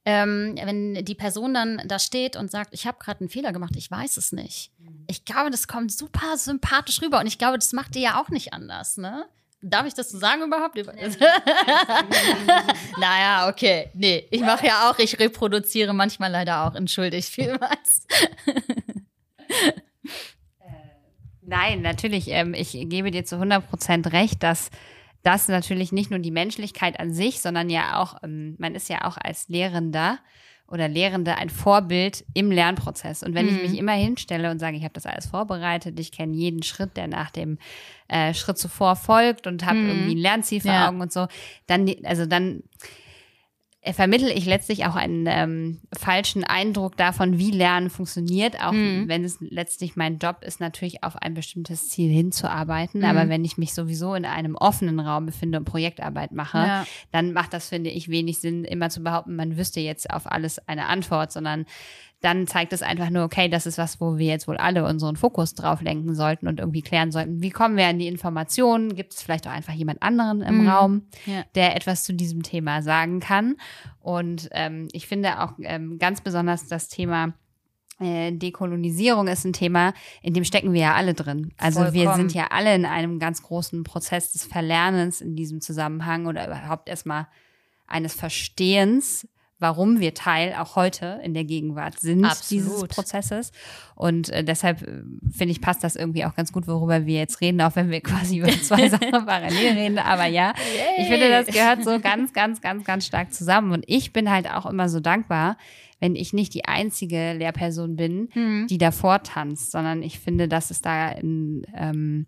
ähm, wenn die Person dann da steht und sagt, ich habe gerade einen Fehler gemacht, ich weiß es nicht. Ich glaube, das kommt super sympathisch rüber. Und ich glaube, das macht ihr ja auch nicht anders, ne? Darf ich das so sagen überhaupt? [laughs] naja, okay. Nee, ich mache ja auch, ich reproduziere manchmal leider auch, entschuldigt vielmals. [laughs] Nein, natürlich. Ähm, ich gebe dir zu 100 Prozent recht, dass das natürlich nicht nur die Menschlichkeit an sich, sondern ja auch, ähm, man ist ja auch als Lehrender oder Lehrende ein Vorbild im Lernprozess. Und wenn mhm. ich mich immer hinstelle und sage, ich habe das alles vorbereitet, ich kenne jeden Schritt, der nach dem äh, Schritt zuvor folgt und habe mhm. irgendwie ein Lernziel vor ja. Augen und so, dann, also dann vermittle ich letztlich auch einen ähm, falschen Eindruck davon, wie Lernen funktioniert, auch mhm. wenn es letztlich mein Job ist, natürlich auf ein bestimmtes Ziel hinzuarbeiten. Mhm. Aber wenn ich mich sowieso in einem offenen Raum befinde und Projektarbeit mache, ja. dann macht das, finde ich, wenig Sinn, immer zu behaupten, man wüsste jetzt auf alles eine Antwort, sondern dann zeigt es einfach nur, okay, das ist was, wo wir jetzt wohl alle unseren Fokus drauf lenken sollten und irgendwie klären sollten, wie kommen wir an die Informationen? Gibt es vielleicht auch einfach jemand anderen im mhm. Raum, ja. der etwas zu diesem Thema sagen kann? Und ähm, ich finde auch ähm, ganz besonders das Thema äh, Dekolonisierung ist ein Thema, in dem stecken wir ja alle drin. Also Vollkommen. wir sind ja alle in einem ganz großen Prozess des Verlernens in diesem Zusammenhang oder überhaupt erstmal eines Verstehens warum wir Teil auch heute in der Gegenwart sind Absolut. dieses Prozesses. Und äh, deshalb äh, finde ich, passt das irgendwie auch ganz gut, worüber wir jetzt reden, auch wenn wir quasi über [laughs] zwei Sachen parallel reden. Aber ja, Yay. ich finde, das gehört so ganz, ganz, ganz, ganz stark zusammen. Und ich bin halt auch immer so dankbar, wenn ich nicht die einzige Lehrperson bin, mhm. die davor tanzt, sondern ich finde, dass es da in ähm,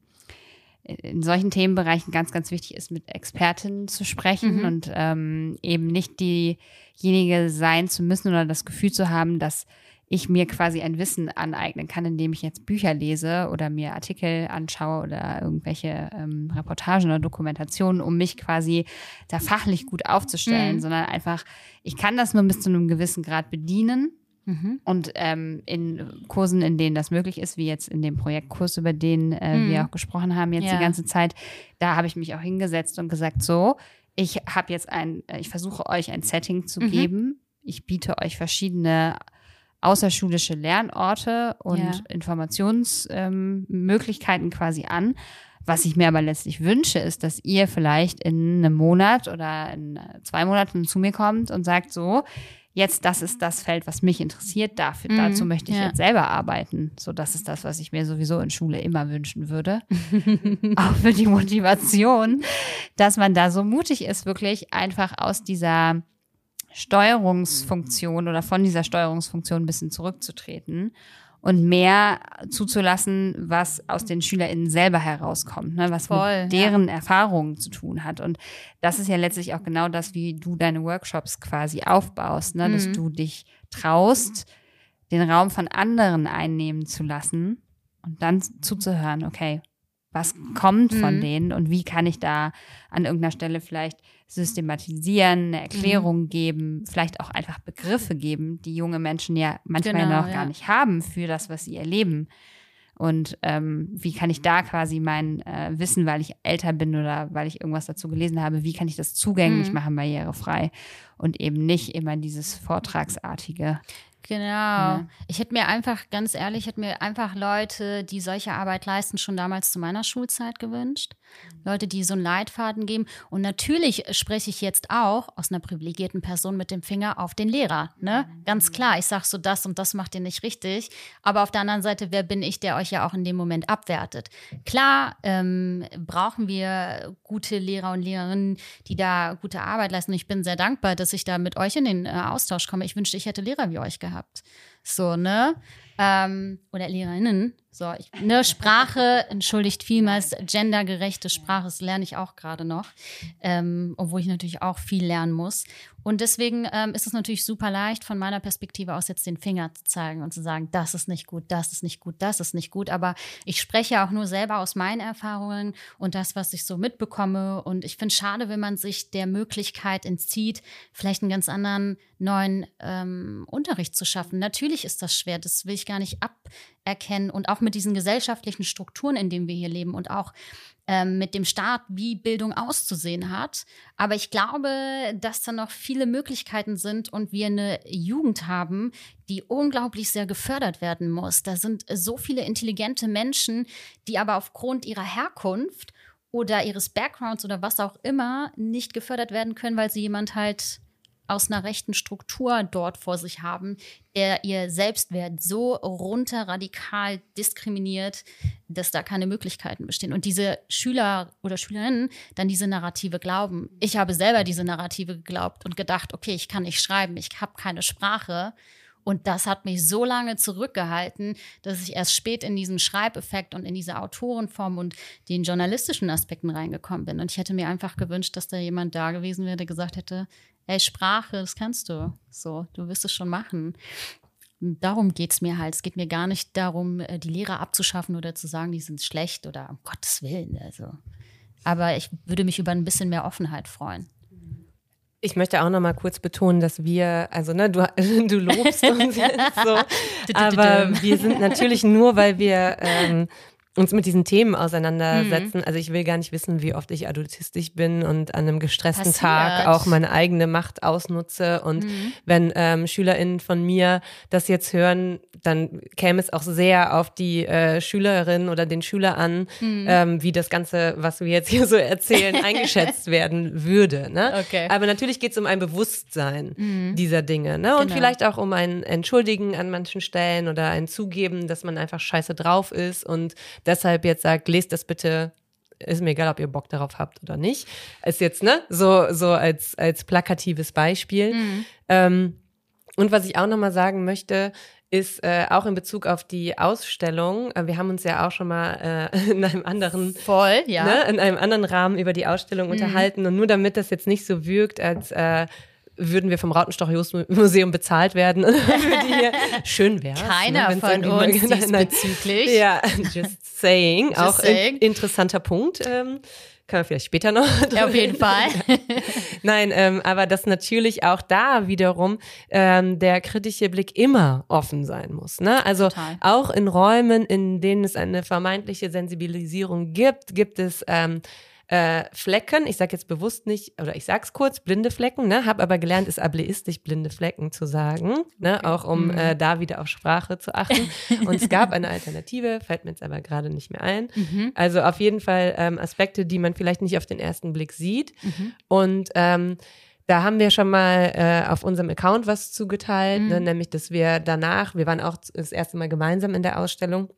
in solchen Themenbereichen ganz, ganz wichtig ist, mit Expertinnen zu sprechen mhm. und ähm, eben nicht diejenige sein zu müssen oder das Gefühl zu haben, dass ich mir quasi ein Wissen aneignen kann, indem ich jetzt Bücher lese oder mir Artikel anschaue oder irgendwelche ähm, Reportagen oder Dokumentationen, um mich quasi da fachlich gut aufzustellen, mhm. sondern einfach, ich kann das nur bis zu einem gewissen Grad bedienen Mhm. Und ähm, in Kursen, in denen das möglich ist, wie jetzt in dem Projektkurs, über den äh, mhm. wir auch gesprochen haben jetzt ja. die ganze Zeit, da habe ich mich auch hingesetzt und gesagt, so, ich habe jetzt ein, äh, ich versuche euch ein Setting zu mhm. geben. Ich biete euch verschiedene außerschulische Lernorte und ja. Informationsmöglichkeiten ähm, quasi an Was ich mir aber letztlich wünsche, ist, dass ihr vielleicht in einem Monat oder in zwei Monaten zu mir kommt und sagt so, jetzt das ist das Feld, was mich interessiert. Dafür, mhm, dazu möchte ich ja. jetzt selber arbeiten. So, das ist das, was ich mir sowieso in Schule immer wünschen würde. [laughs] Auch für die Motivation, dass man da so mutig ist, wirklich einfach aus dieser Steuerungsfunktion oder von dieser Steuerungsfunktion ein bisschen zurückzutreten und mehr zuzulassen, was aus den SchülerInnen selber herauskommt, ne? was Voll, mit deren ja. Erfahrungen zu tun hat. Und das ist ja letztlich auch genau das, wie du deine Workshops quasi aufbaust, ne? Mhm. dass du dich traust, den Raum von anderen einnehmen zu lassen und dann zuzuhören, okay, was kommt von mhm. denen und wie kann ich da an irgendeiner Stelle vielleicht systematisieren, eine Erklärung mhm. geben, vielleicht auch einfach Begriffe geben, die junge Menschen ja manchmal genau, noch ja. gar nicht haben für das, was sie erleben. Und ähm, wie kann ich da quasi mein äh, Wissen, weil ich älter bin oder weil ich irgendwas dazu gelesen habe, wie kann ich das zugänglich mhm. machen, barrierefrei und eben nicht immer dieses Vortragsartige. Genau. Ja. Ich hätte mir einfach, ganz ehrlich, ich hätte mir einfach Leute, die solche Arbeit leisten, schon damals zu meiner Schulzeit gewünscht. Leute, die so einen Leitfaden geben. Und natürlich spreche ich jetzt auch aus einer privilegierten Person mit dem Finger auf den Lehrer. Ne? Ganz klar, ich sage so, das und das macht ihr nicht richtig. Aber auf der anderen Seite, wer bin ich, der euch ja auch in dem Moment abwertet? Klar ähm, brauchen wir gute Lehrer und Lehrerinnen, die da gute Arbeit leisten. Und ich bin sehr dankbar, dass ich da mit euch in den äh, Austausch komme. Ich wünschte, ich hätte Lehrer wie euch gehabt. So, ne? Ähm, oder Lehrerinnen. So, ich, ne, Sprache [laughs] entschuldigt vielmals gendergerechte Sprache, das lerne ich auch gerade noch, ähm, obwohl ich natürlich auch viel lernen muss. Und deswegen ähm, ist es natürlich super leicht, von meiner Perspektive aus jetzt den Finger zu zeigen und zu sagen, das ist nicht gut, das ist nicht gut, das ist nicht gut. Aber ich spreche auch nur selber aus meinen Erfahrungen und das, was ich so mitbekomme. Und ich finde es schade, wenn man sich der Möglichkeit entzieht, vielleicht einen ganz anderen neuen ähm, Unterricht zu schaffen. Natürlich ist das schwer, das will ich gar nicht aberkennen. Und auch mit diesen gesellschaftlichen Strukturen, in denen wir hier leben und auch ähm, mit dem Staat, wie Bildung auszusehen hat. Aber ich glaube, dass da noch viele Möglichkeiten sind und wir eine Jugend haben, die unglaublich sehr gefördert werden muss. Da sind so viele intelligente Menschen, die aber aufgrund ihrer Herkunft oder ihres Backgrounds oder was auch immer nicht gefördert werden können, weil sie jemand halt aus einer rechten Struktur dort vor sich haben, der ihr Selbstwert so runter radikal diskriminiert, dass da keine Möglichkeiten bestehen. Und diese Schüler oder Schülerinnen dann diese Narrative glauben. Ich habe selber diese Narrative geglaubt und gedacht, okay, ich kann nicht schreiben, ich habe keine Sprache. Und das hat mich so lange zurückgehalten, dass ich erst spät in diesen Schreibeffekt und in diese Autorenform und den journalistischen Aspekten reingekommen bin. Und ich hätte mir einfach gewünscht, dass da jemand da gewesen wäre, der gesagt hätte, ey, Sprache, das kannst du. So, du wirst es schon machen. Darum geht es mir halt. Es geht mir gar nicht darum, äh, die Lehrer abzuschaffen oder zu sagen, die sind schlecht oder um Gottes Willen. Also. Aber ich würde mich über ein bisschen mehr Offenheit freuen. Ich möchte auch noch mal kurz betonen, dass wir, also ne, du, [laughs] du lobst uns jetzt so, [laughs] aber wir sind natürlich nur, weil wir ähm, uns mit diesen Themen auseinandersetzen. Mhm. Also ich will gar nicht wissen, wie oft ich adultistisch bin und an einem gestressten Passiert. Tag auch meine eigene Macht ausnutze. Und mhm. wenn ähm, SchülerInnen von mir das jetzt hören, dann käme es auch sehr auf die äh, Schülerin oder den Schüler an, mhm. ähm, wie das Ganze, was wir jetzt hier so erzählen, [laughs] eingeschätzt werden würde. Ne? Okay. Aber natürlich geht es um ein Bewusstsein mhm. dieser Dinge. Ne? Und genau. vielleicht auch um ein Entschuldigen an manchen Stellen oder ein Zugeben, dass man einfach scheiße drauf ist und deshalb jetzt sagt, lest das bitte ist mir egal, ob ihr Bock darauf habt oder nicht. Ist jetzt, ne, so, so als, als plakatives Beispiel. Mhm. Ähm, und was ich auch nochmal sagen möchte, ist äh, auch in Bezug auf die Ausstellung. Äh, wir haben uns ja auch schon mal äh, [laughs] in einem anderen voll, ja, ne, in einem anderen Rahmen über die Ausstellung mhm. unterhalten. Und nur damit das jetzt nicht so wirkt, als äh, würden wir vom Rautenstoch-Museum bezahlt werden, [laughs] schön wäre. Keiner ne, von uns [laughs] diesbezüglich. Ja, just saying. Just auch saying. In, interessanter Punkt. Ähm, können wir vielleicht später noch. Ja, auf jeden Fall. [laughs] Nein, ähm, aber dass natürlich auch da wiederum ähm, der kritische Blick immer offen sein muss. Ne? Also Total. auch in Räumen, in denen es eine vermeintliche Sensibilisierung gibt, gibt es ähm, äh, Flecken. Ich sage jetzt bewusst nicht, oder ich sag's kurz, blinde Flecken, ne? Habe aber gelernt, es ableistisch blinde Flecken zu sagen, ne? Okay. Auch um mhm. äh, da wieder auf Sprache zu achten. [laughs] Und es gab eine Alternative, fällt mir jetzt aber gerade nicht mehr ein. Mhm. Also auf jeden Fall ähm, Aspekte, die man vielleicht nicht auf den ersten Blick sieht. Mhm. Und ähm, da haben wir schon mal äh, auf unserem Account was zugeteilt, ne? mhm. ne? nämlich dass wir danach, wir waren auch das erste Mal gemeinsam in der Ausstellung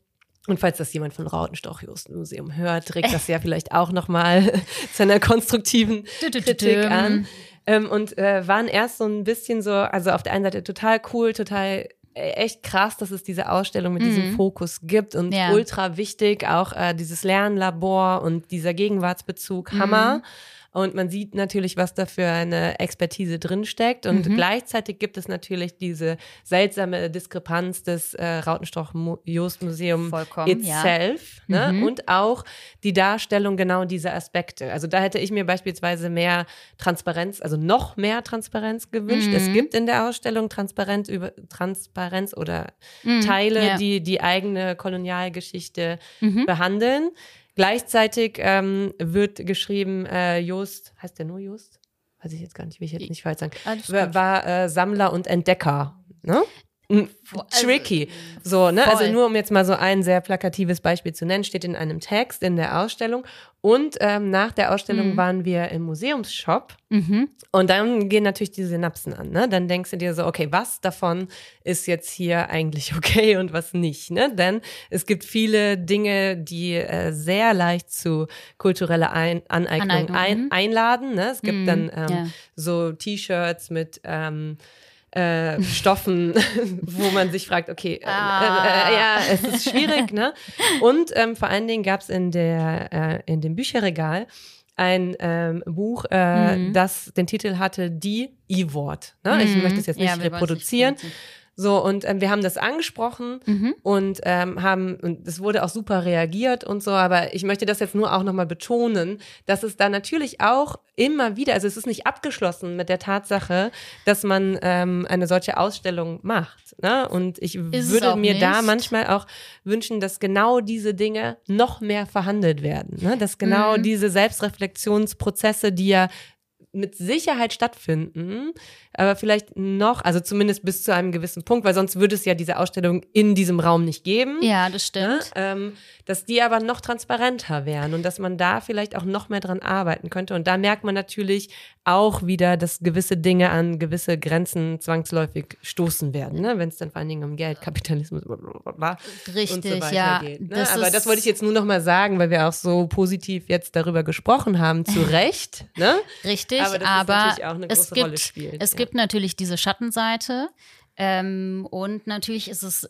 und falls das jemand von Rautenstoch Museum hört, trägt das [laughs] ja vielleicht auch nochmal [laughs] zu einer konstruktiven [laughs] Kritik an. Ähm, und äh, waren erst so ein bisschen so, also auf der einen Seite total cool, total äh, echt krass, dass es diese Ausstellung mit mhm. diesem Fokus gibt und ja. ultra wichtig, auch äh, dieses Lernlabor und dieser Gegenwartsbezug, Hammer. Mhm. Und man sieht natürlich, was da für eine Expertise drinsteckt. Und mhm. gleichzeitig gibt es natürlich diese seltsame Diskrepanz des äh, Rautenstoch-Jost-Museum itself. Ja. Ne? Mhm. Und auch die Darstellung genau dieser Aspekte. Also da hätte ich mir beispielsweise mehr Transparenz, also noch mehr Transparenz gewünscht. Mhm. Es gibt in der Ausstellung Transparenz über Transparenz oder mhm. Teile, ja. die die eigene Kolonialgeschichte mhm. behandeln. Gleichzeitig ähm, wird geschrieben, äh, Jost, heißt der nur Jost? Weiß ich jetzt gar nicht, will ich jetzt nicht falsch sagen. War, war äh, Sammler und Entdecker. Ne? Also, tricky. So, ne? Also nur um jetzt mal so ein sehr plakatives Beispiel zu nennen, steht in einem Text in der Ausstellung. Und ähm, nach der Ausstellung mhm. waren wir im Museumsshop. Mhm. Und dann gehen natürlich die Synapsen an. Ne? Dann denkst du dir so, okay, was davon ist jetzt hier eigentlich [laughs] okay und was nicht? Ne? Denn es gibt viele Dinge, die äh, sehr leicht zu kultureller ein Aneignung, Aneignung. Ein mhm. einladen. Ne? Es gibt mhm. dann ähm, ja. so T-Shirts mit ähm, äh, Stoffen, [laughs] wo man sich fragt, okay, äh, ah. äh, ja, es ist schwierig, ne? Und ähm, vor allen Dingen gab es in der äh, in dem Bücherregal ein ähm, Buch, äh, mhm. das den Titel hatte Die I-Wort. Ne? Mhm. Ich möchte es jetzt nicht ja, reproduzieren. Nicht so, und ähm, wir haben das angesprochen mhm. und ähm, haben, und es wurde auch super reagiert und so, aber ich möchte das jetzt nur auch nochmal betonen, dass es da natürlich auch immer wieder, also es ist nicht abgeschlossen mit der Tatsache, dass man ähm, eine solche Ausstellung macht. Ne? Und ich ist würde mir nicht. da manchmal auch wünschen, dass genau diese Dinge noch mehr verhandelt werden. Ne? Dass genau mhm. diese Selbstreflexionsprozesse, die ja mit Sicherheit stattfinden, aber vielleicht noch, also zumindest bis zu einem gewissen Punkt, weil sonst würde es ja diese Ausstellung in diesem Raum nicht geben. Ja, das stimmt. Ne? Ähm, dass die aber noch transparenter wären und dass man da vielleicht auch noch mehr dran arbeiten könnte. Und da merkt man natürlich auch wieder, dass gewisse Dinge an gewisse Grenzen zwangsläufig stoßen werden, ne? wenn es dann vor allen Dingen um Geld, Kapitalismus bla, Richtig, so ja. geht. Ne? Das aber das wollte ich jetzt nur noch mal sagen, weil wir auch so positiv jetzt darüber gesprochen haben, zu [laughs] Recht. Ne? Richtig, aber, das aber natürlich auch eine große gibt, Rolle spielt. Es ja. gibt natürlich diese Schattenseite. Ähm, und natürlich ist es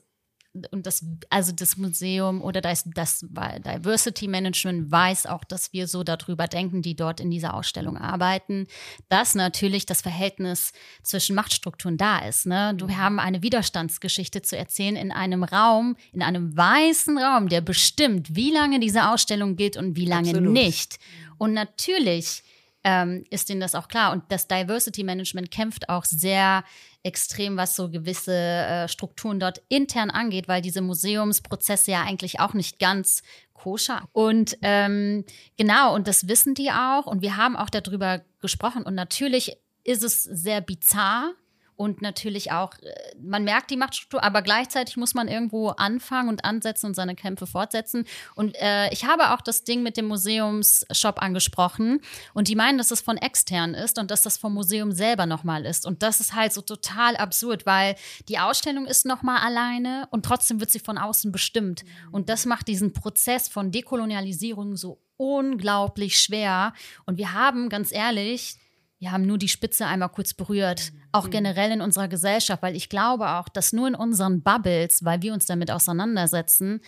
und das, also das Museum oder das, das Diversity Management weiß auch, dass wir so darüber denken, die dort in dieser Ausstellung arbeiten, dass natürlich das Verhältnis zwischen Machtstrukturen da ist. Ne? Du, wir haben eine Widerstandsgeschichte zu erzählen in einem Raum, in einem weißen Raum, der bestimmt, wie lange diese Ausstellung geht und wie lange Absolut. nicht. Und natürlich ähm, ist ihnen das auch klar. Und das Diversity Management kämpft auch sehr extrem, was so gewisse äh, Strukturen dort intern angeht, weil diese Museumsprozesse ja eigentlich auch nicht ganz koscher. Und ähm, genau, und das wissen die auch. Und wir haben auch darüber gesprochen. Und natürlich ist es sehr bizarr, und natürlich auch, äh, man merkt die Machtstruktur, aber gleichzeitig muss man irgendwo anfangen und ansetzen und seine Kämpfe fortsetzen. Und äh, ich habe auch das Ding mit dem Museumsshop angesprochen und die meinen, dass es von extern ist und dass das vom Museum selber nochmal ist. Und das ist halt so total absurd, weil die Ausstellung ist nochmal alleine und trotzdem wird sie von außen bestimmt. Und das macht diesen Prozess von Dekolonialisierung so unglaublich schwer. Und wir haben, ganz ehrlich, wir haben nur die Spitze einmal kurz berührt, auch mhm. generell in unserer Gesellschaft, weil ich glaube auch, dass nur in unseren Bubbles, weil wir uns damit auseinandersetzen,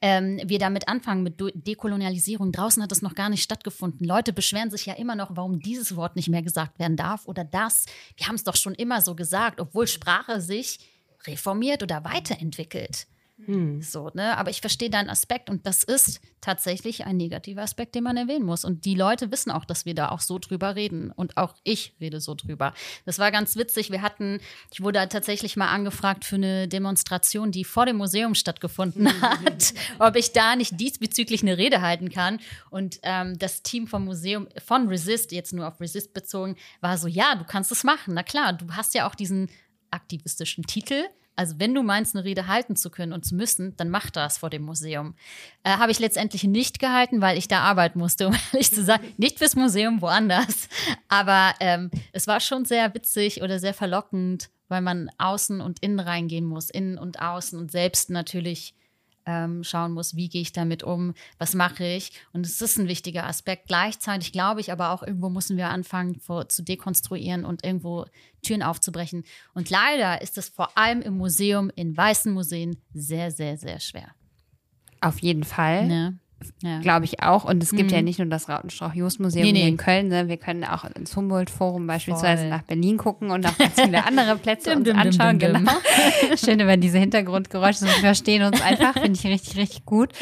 ähm, wir damit anfangen mit Dekolonialisierung. Draußen hat das noch gar nicht stattgefunden. Leute beschweren sich ja immer noch, warum dieses Wort nicht mehr gesagt werden darf oder das. Wir haben es doch schon immer so gesagt, obwohl Sprache sich reformiert oder weiterentwickelt. Hm. So, ne? Aber ich verstehe deinen Aspekt und das ist tatsächlich ein negativer Aspekt, den man erwähnen muss. Und die Leute wissen auch, dass wir da auch so drüber reden. Und auch ich rede so drüber. Das war ganz witzig. Wir hatten, ich wurde tatsächlich mal angefragt für eine Demonstration, die vor dem Museum stattgefunden [laughs] hat, ob ich da nicht diesbezüglich eine Rede halten kann. Und ähm, das Team vom Museum, von Resist, jetzt nur auf Resist bezogen, war so, ja, du kannst es machen. Na klar, du hast ja auch diesen aktivistischen Titel also wenn du meinst, eine Rede halten zu können und zu müssen, dann mach das vor dem Museum. Äh, Habe ich letztendlich nicht gehalten, weil ich da arbeiten musste, [laughs] um ehrlich zu sagen. Nicht fürs Museum, woanders. Aber ähm, es war schon sehr witzig oder sehr verlockend, weil man außen und innen reingehen muss, innen und außen und selbst natürlich ähm, schauen muss, wie gehe ich damit um, was mache ich. Und es ist ein wichtiger Aspekt. Gleichzeitig glaube ich aber auch, irgendwo müssen wir anfangen vor, zu dekonstruieren und irgendwo Türen aufzubrechen. Und leider ist es vor allem im Museum, in weißen Museen, sehr, sehr, sehr schwer. Auf jeden Fall. Ne? Ja. Glaube ich auch. Und es gibt mhm. ja nicht nur das Rautenstrauch-Just-Museum nee, nee. in Köln. Ne? Wir können auch ins Humboldt-Forum beispielsweise Voll. nach Berlin gucken und auch ganz viele andere Plätze uns anschauen. genau. [laughs] Schön, wenn diese Hintergrundgeräusche sind. Wir verstehen uns einfach. Finde ich richtig, richtig gut.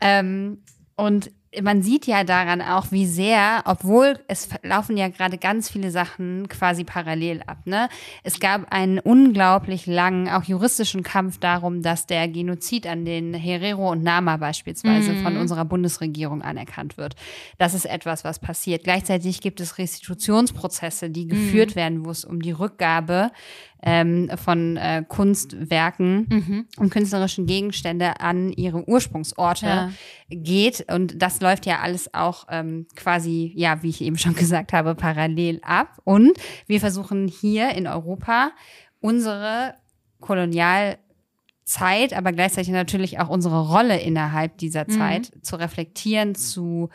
Ähm, und man sieht ja daran auch, wie sehr, obwohl es laufen ja gerade ganz viele Sachen quasi parallel ab. Ne? Es gab einen unglaublich langen, auch juristischen Kampf darum, dass der Genozid an den Herero und Nama beispielsweise mhm. von unserer Bundesregierung anerkannt wird. Das ist etwas, was passiert. Gleichzeitig gibt es Restitutionsprozesse, die geführt mhm. werden, wo es um die Rückgabe ähm, von äh, Kunstwerken mhm. und künstlerischen Gegenstände an ihre Ursprungsorte ja. geht. Und das läuft ja alles auch ähm, quasi, ja, wie ich eben schon [laughs] gesagt habe, parallel ab. Und wir versuchen hier in Europa unsere Kolonialzeit, aber gleichzeitig natürlich auch unsere Rolle innerhalb dieser mhm. Zeit zu reflektieren, zu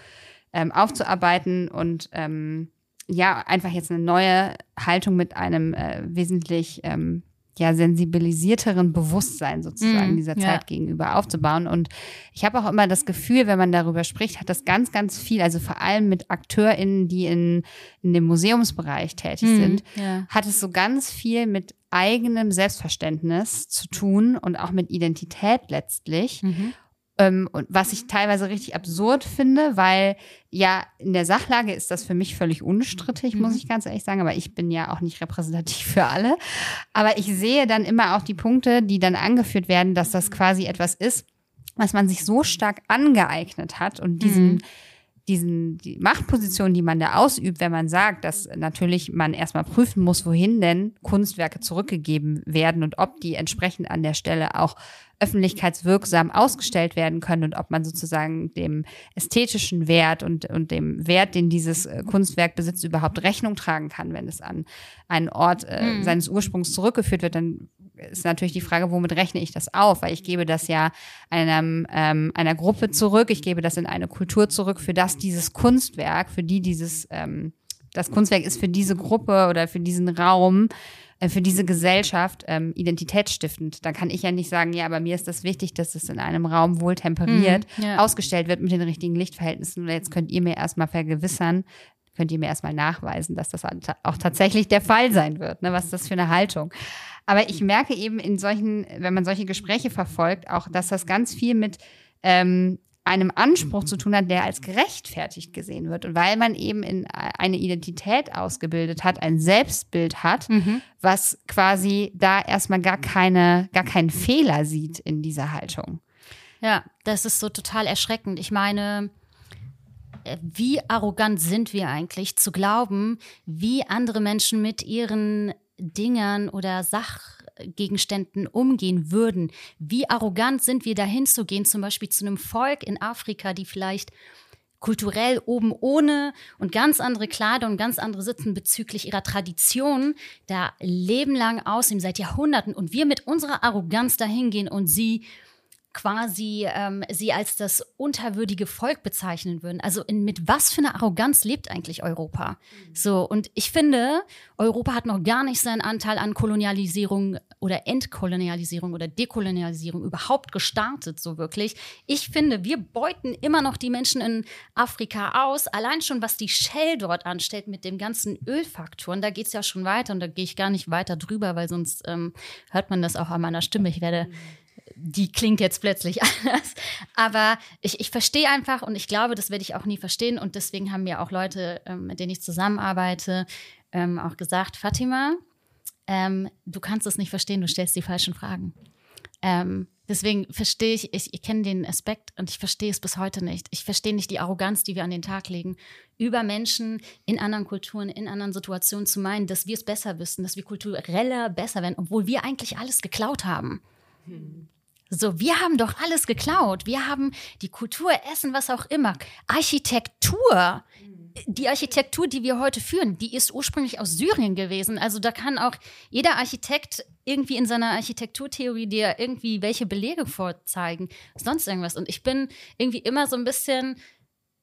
ähm, aufzuarbeiten und ähm, ja, einfach jetzt eine neue Haltung mit einem äh, wesentlich ähm, ja, sensibilisierteren Bewusstsein sozusagen mm, dieser Zeit ja. gegenüber aufzubauen. Und ich habe auch immer das Gefühl, wenn man darüber spricht, hat das ganz, ganz viel, also vor allem mit AkteurInnen, die in, in dem Museumsbereich tätig mm, sind, ja. hat es so ganz viel mit eigenem Selbstverständnis zu tun und auch mit Identität letztlich. Mhm. Ähm, und was ich teilweise richtig absurd finde, weil ja in der Sachlage ist das für mich völlig unstrittig, mhm. muss ich ganz ehrlich sagen, aber ich bin ja auch nicht repräsentativ für alle. Aber ich sehe dann immer auch die Punkte, die dann angeführt werden, dass das quasi etwas ist, was man sich so stark angeeignet hat und diesen mhm diesen, die Machtposition, die man da ausübt, wenn man sagt, dass natürlich man erstmal prüfen muss, wohin denn Kunstwerke zurückgegeben werden und ob die entsprechend an der Stelle auch öffentlichkeitswirksam ausgestellt werden können und ob man sozusagen dem ästhetischen Wert und, und dem Wert, den dieses äh, Kunstwerk besitzt, überhaupt Rechnung tragen kann, wenn es an einen Ort äh, mhm. seines Ursprungs zurückgeführt wird, dann ist natürlich die Frage, womit rechne ich das auf? Weil ich gebe das ja einem, ähm, einer Gruppe zurück, ich gebe das in eine Kultur zurück, für das dieses Kunstwerk, für die dieses, ähm, das Kunstwerk ist für diese Gruppe oder für diesen Raum, äh, für diese Gesellschaft ähm, identitätsstiftend. Da kann ich ja nicht sagen, ja, aber mir ist das wichtig, dass es in einem Raum wohl temperiert mm, ja. ausgestellt wird mit den richtigen Lichtverhältnissen. Und jetzt könnt ihr mir erstmal vergewissern, könnt ihr mir erstmal nachweisen, dass das auch tatsächlich der Fall sein wird. Ne? Was ist das für eine Haltung? Aber ich merke eben in solchen, wenn man solche Gespräche verfolgt, auch, dass das ganz viel mit ähm, einem Anspruch zu tun hat, der als gerechtfertigt gesehen wird. Und weil man eben in eine Identität ausgebildet hat, ein Selbstbild hat, mhm. was quasi da erstmal gar keine, gar keinen Fehler sieht in dieser Haltung. Ja, das ist so total erschreckend. Ich meine, äh, wie arrogant sind wir eigentlich zu glauben, wie andere Menschen mit ihren Dingern oder Sachgegenständen umgehen würden. Wie arrogant sind wir dahin zu gehen, zum Beispiel zu einem Volk in Afrika, die vielleicht kulturell oben ohne und ganz andere Kleider und ganz andere Sitzen bezüglich ihrer Tradition da Leben lang aussehen, seit Jahrhunderten und wir mit unserer Arroganz dahin gehen und sie quasi ähm, sie als das unterwürdige Volk bezeichnen würden. Also in, mit was für einer Arroganz lebt eigentlich Europa? Mhm. So, und ich finde, Europa hat noch gar nicht seinen Anteil an Kolonialisierung oder Entkolonialisierung oder Dekolonialisierung überhaupt gestartet, so wirklich. Ich finde, wir beuten immer noch die Menschen in Afrika aus, allein schon was die Shell dort anstellt mit dem ganzen Ölfaktoren. Da geht es ja schon weiter und da gehe ich gar nicht weiter drüber, weil sonst ähm, hört man das auch an meiner Stimme. Ich werde. Mhm die klingt jetzt plötzlich [laughs] anders. Aber ich, ich verstehe einfach und ich glaube, das werde ich auch nie verstehen. Und deswegen haben mir auch Leute, ähm, mit denen ich zusammenarbeite, ähm, auch gesagt, Fatima, ähm, du kannst es nicht verstehen, du stellst die falschen Fragen. Ähm, deswegen verstehe ich, ich, ich kenne den Aspekt und ich verstehe es bis heute nicht. Ich verstehe nicht die Arroganz, die wir an den Tag legen, über Menschen in anderen Kulturen, in anderen Situationen zu meinen, dass wir es besser wüssten, dass wir kultureller besser werden, obwohl wir eigentlich alles geklaut haben. So, wir haben doch alles geklaut. Wir haben die Kultur, Essen, was auch immer. Architektur. Die Architektur, die wir heute führen, die ist ursprünglich aus Syrien gewesen. Also da kann auch jeder Architekt irgendwie in seiner Architekturtheorie dir irgendwie welche Belege vorzeigen, sonst irgendwas. Und ich bin irgendwie immer so ein bisschen,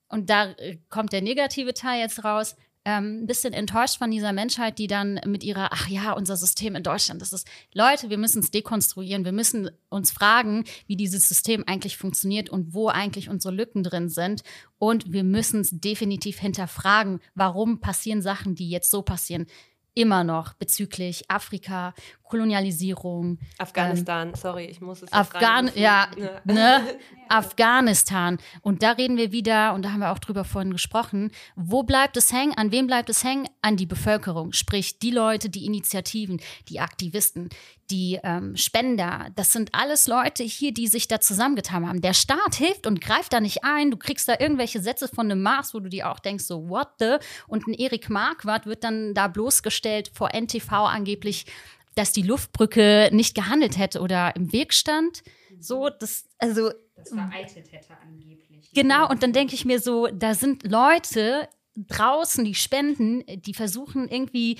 und da kommt der negative Teil jetzt raus, ähm, ein bisschen enttäuscht von dieser Menschheit, die dann mit ihrer, ach ja, unser System in Deutschland, das ist, Leute, wir müssen es dekonstruieren, wir müssen uns fragen, wie dieses System eigentlich funktioniert und wo eigentlich unsere Lücken drin sind. Und wir müssen es definitiv hinterfragen, warum passieren Sachen, die jetzt so passieren immer noch bezüglich Afrika, Kolonialisierung. Afghanistan, ähm, sorry, ich muss es Afghan ja, ne? [laughs] Afghanistan. Und da reden wir wieder, und da haben wir auch drüber vorhin gesprochen, wo bleibt es hängen? An wem bleibt es hängen? An die Bevölkerung, sprich die Leute, die Initiativen, die Aktivisten, die ähm, Spender. Das sind alles Leute hier, die sich da zusammengetan haben. Der Staat hilft und greift da nicht ein. Du kriegst da irgendwelche Sätze von einem Mars, wo du dir auch denkst, so, what the? Und ein Erik Marquardt wird dann da bloßgestellt vor NTV angeblich dass die Luftbrücke nicht gehandelt hätte oder im Weg stand. So, das, also. Das vereitelt hätte angeblich. Genau, und dann denke ich mir so, da sind Leute draußen, die spenden, die versuchen irgendwie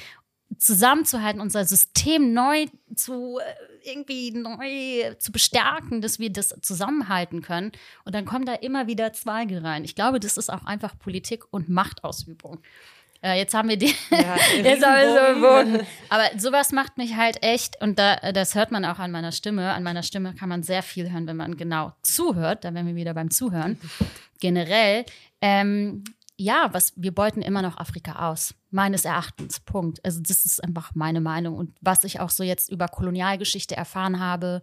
zusammenzuhalten, unser System neu zu äh, irgendwie neu zu bestärken, dass wir das zusammenhalten können. Und dann kommen da immer wieder Zweige rein. Ich glaube, das ist auch einfach Politik und Machtausübung. Äh, jetzt haben wir die. Ja, [laughs] jetzt haben wir so Boden. Aber sowas macht mich halt echt, und da, das hört man auch an meiner Stimme. An meiner Stimme kann man sehr viel hören, wenn man genau zuhört. Da wären wir wieder beim Zuhören. Generell. Ähm, ja, was, wir beuten immer noch Afrika aus, meines Erachtens. Punkt. Also, das ist einfach meine Meinung. Und was ich auch so jetzt über Kolonialgeschichte erfahren habe,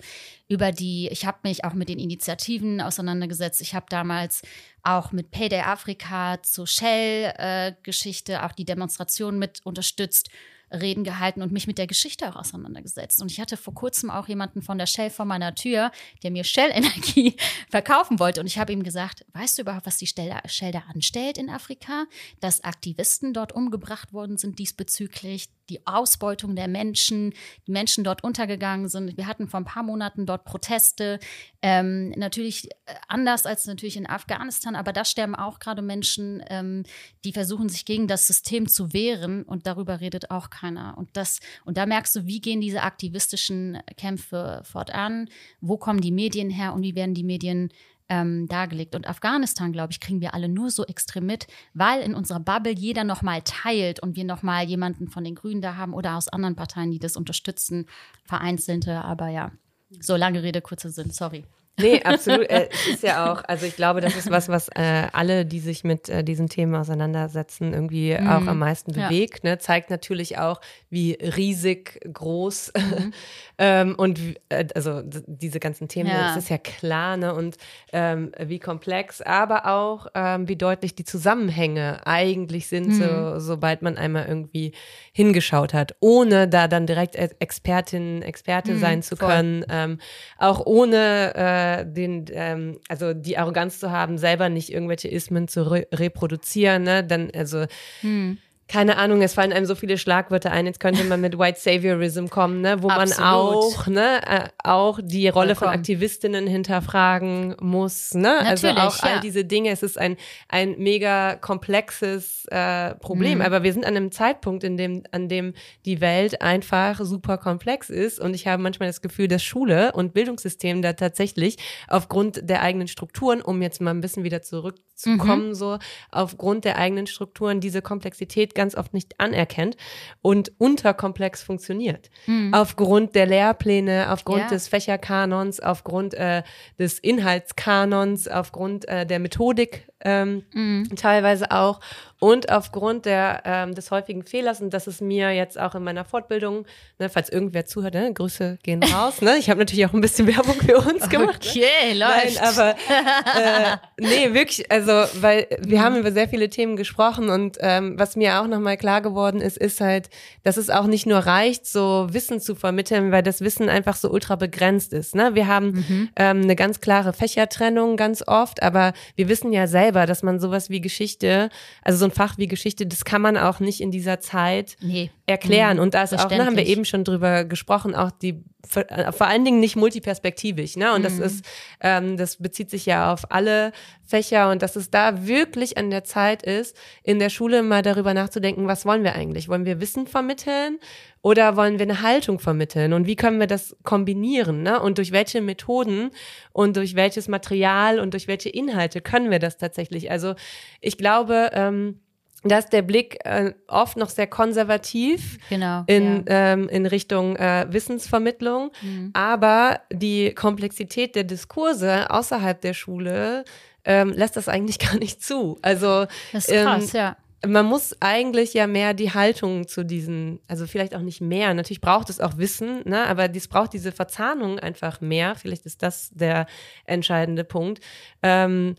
über die, ich habe mich auch mit den Initiativen auseinandergesetzt. Ich habe damals auch mit Payday Afrika zur Shell-Geschichte äh, auch die Demonstration mit unterstützt. Reden gehalten und mich mit der Geschichte auch auseinandergesetzt. Und ich hatte vor kurzem auch jemanden von der Shell vor meiner Tür, der mir Shell-Energie [laughs] verkaufen wollte. Und ich habe ihm gesagt, weißt du überhaupt, was die Shell da anstellt in Afrika? Dass Aktivisten dort umgebracht worden sind diesbezüglich, die Ausbeutung der Menschen, die Menschen dort untergegangen sind. Wir hatten vor ein paar Monaten dort Proteste. Ähm, natürlich äh, anders als natürlich in Afghanistan, aber da sterben auch gerade Menschen, ähm, die versuchen, sich gegen das System zu wehren. Und darüber redet auch keiner. Und das, und da merkst du, wie gehen diese aktivistischen Kämpfe fortan? Wo kommen die Medien her und wie werden die Medien ähm, dargelegt. Und Afghanistan, glaube ich, kriegen wir alle nur so extrem mit, weil in unserer Bubble jeder nochmal teilt und wir nochmal jemanden von den Grünen da haben oder aus anderen Parteien, die das unterstützen, vereinzelte. Aber ja, so lange Rede, kurzer Sinn, sorry. Nee, [laughs] absolut. Äh, es ist ja auch, also ich glaube, das ist was, was äh, alle, die sich mit äh, diesem Thema auseinandersetzen, irgendwie mhm. auch am meisten bewegt. Ja. Ne? Zeigt natürlich auch, wie riesig groß [laughs] mhm. ähm, und äh, also diese ganzen Themen, ja. das ist ja klar, ne? Und ähm, wie komplex, aber auch ähm, wie deutlich die Zusammenhänge eigentlich sind, mhm. so, sobald man einmal irgendwie hingeschaut hat, ohne da dann direkt Expertin, Experte mhm, sein zu voll. können, ähm, auch ohne äh, den, ähm, also die Arroganz zu haben, selber nicht irgendwelche Ismen zu re reproduzieren, ne? Dann, also mhm keine Ahnung, es fallen einem so viele Schlagwörter ein. Jetzt könnte man mit White Saviorism kommen, ne, wo man auch, ne, äh, auch die Rolle Vollkommen. von Aktivistinnen hinterfragen muss, ne? Also Natürlich, also auch ja. all diese Dinge. Es ist ein ein mega komplexes äh, Problem, mhm. aber wir sind an einem Zeitpunkt, in dem an dem die Welt einfach super komplex ist und ich habe manchmal das Gefühl, dass Schule und Bildungssystem da tatsächlich aufgrund der eigenen Strukturen, um jetzt mal ein bisschen wieder zurückzukommen, mhm. so aufgrund der eigenen Strukturen diese Komplexität ganz oft nicht anerkennt und unterkomplex funktioniert. Mhm. Aufgrund der Lehrpläne, aufgrund ja. des Fächerkanons, aufgrund äh, des Inhaltskanons, aufgrund äh, der Methodik ähm, mhm. teilweise auch. Und aufgrund der, ähm, des häufigen Fehlers, und das ist mir jetzt auch in meiner Fortbildung, ne, falls irgendwer zuhört, ne, Grüße gehen raus. Ne? Ich habe natürlich auch ein bisschen Werbung für uns gemacht. Okay, ne? Nein, aber äh, nee, wirklich, also, weil wir haben über sehr viele Themen gesprochen und ähm, was mir auch nochmal klar geworden ist, ist halt, dass es auch nicht nur reicht, so Wissen zu vermitteln, weil das Wissen einfach so ultra begrenzt ist. Ne? Wir haben mhm. ähm, eine ganz klare Fächertrennung ganz oft, aber wir wissen ja selber, dass man sowas wie Geschichte, also so ein Fach wie Geschichte, das kann man auch nicht in dieser Zeit nee. Erklären. Mhm. Und da ist auch, da haben wir eben schon drüber gesprochen, auch die äh, vor allen Dingen nicht multiperspektivisch, ne? Und mhm. das ist, ähm, das bezieht sich ja auf alle Fächer und dass es da wirklich an der Zeit ist, in der Schule mal darüber nachzudenken, was wollen wir eigentlich? Wollen wir Wissen vermitteln oder wollen wir eine Haltung vermitteln? Und wie können wir das kombinieren? Ne? Und durch welche Methoden und durch welches Material und durch welche Inhalte können wir das tatsächlich? Also ich glaube, ähm, da ist der Blick äh, oft noch sehr konservativ genau, in, ja. ähm, in Richtung äh, Wissensvermittlung, mhm. aber die Komplexität der Diskurse außerhalb der Schule ähm, lässt das eigentlich [laughs] gar nicht zu. Also das ist krass, ähm, ja. Man muss eigentlich ja mehr die Haltung zu diesen, also vielleicht auch nicht mehr. Natürlich braucht es auch Wissen, ne? aber dies braucht diese Verzahnung einfach mehr. Vielleicht ist das der entscheidende Punkt. Ähm,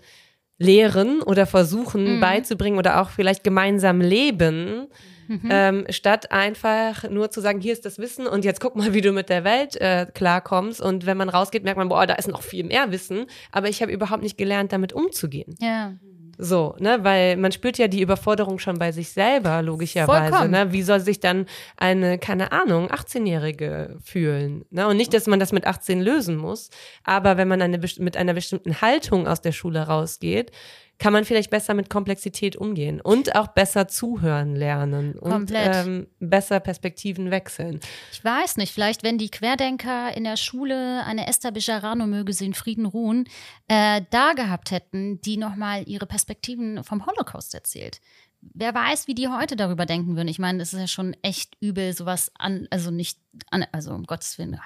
lehren oder versuchen mhm. beizubringen oder auch vielleicht gemeinsam leben, mhm. ähm, statt einfach nur zu sagen, hier ist das Wissen und jetzt guck mal, wie du mit der Welt äh, klarkommst. Und wenn man rausgeht, merkt man, boah, da ist noch viel mehr Wissen, aber ich habe überhaupt nicht gelernt, damit umzugehen. Ja. So, ne, weil man spürt ja die Überforderung schon bei sich selber, logischerweise. Ne? Wie soll sich dann eine, keine Ahnung, 18-Jährige fühlen? Ne? Und nicht, dass man das mit 18 lösen muss, aber wenn man eine, mit einer bestimmten Haltung aus der Schule rausgeht, kann man vielleicht besser mit Komplexität umgehen und auch besser zuhören lernen und ähm, besser Perspektiven wechseln. Ich weiß nicht, vielleicht wenn die Querdenker in der Schule eine Esther Bejarano möge sie in Frieden ruhen, äh, da gehabt hätten, die nochmal ihre Perspektiven vom Holocaust erzählt wer weiß, wie die heute darüber denken würden. Ich meine, es ist ja schon echt übel, sowas an, also nicht an, also um Gottes Willen,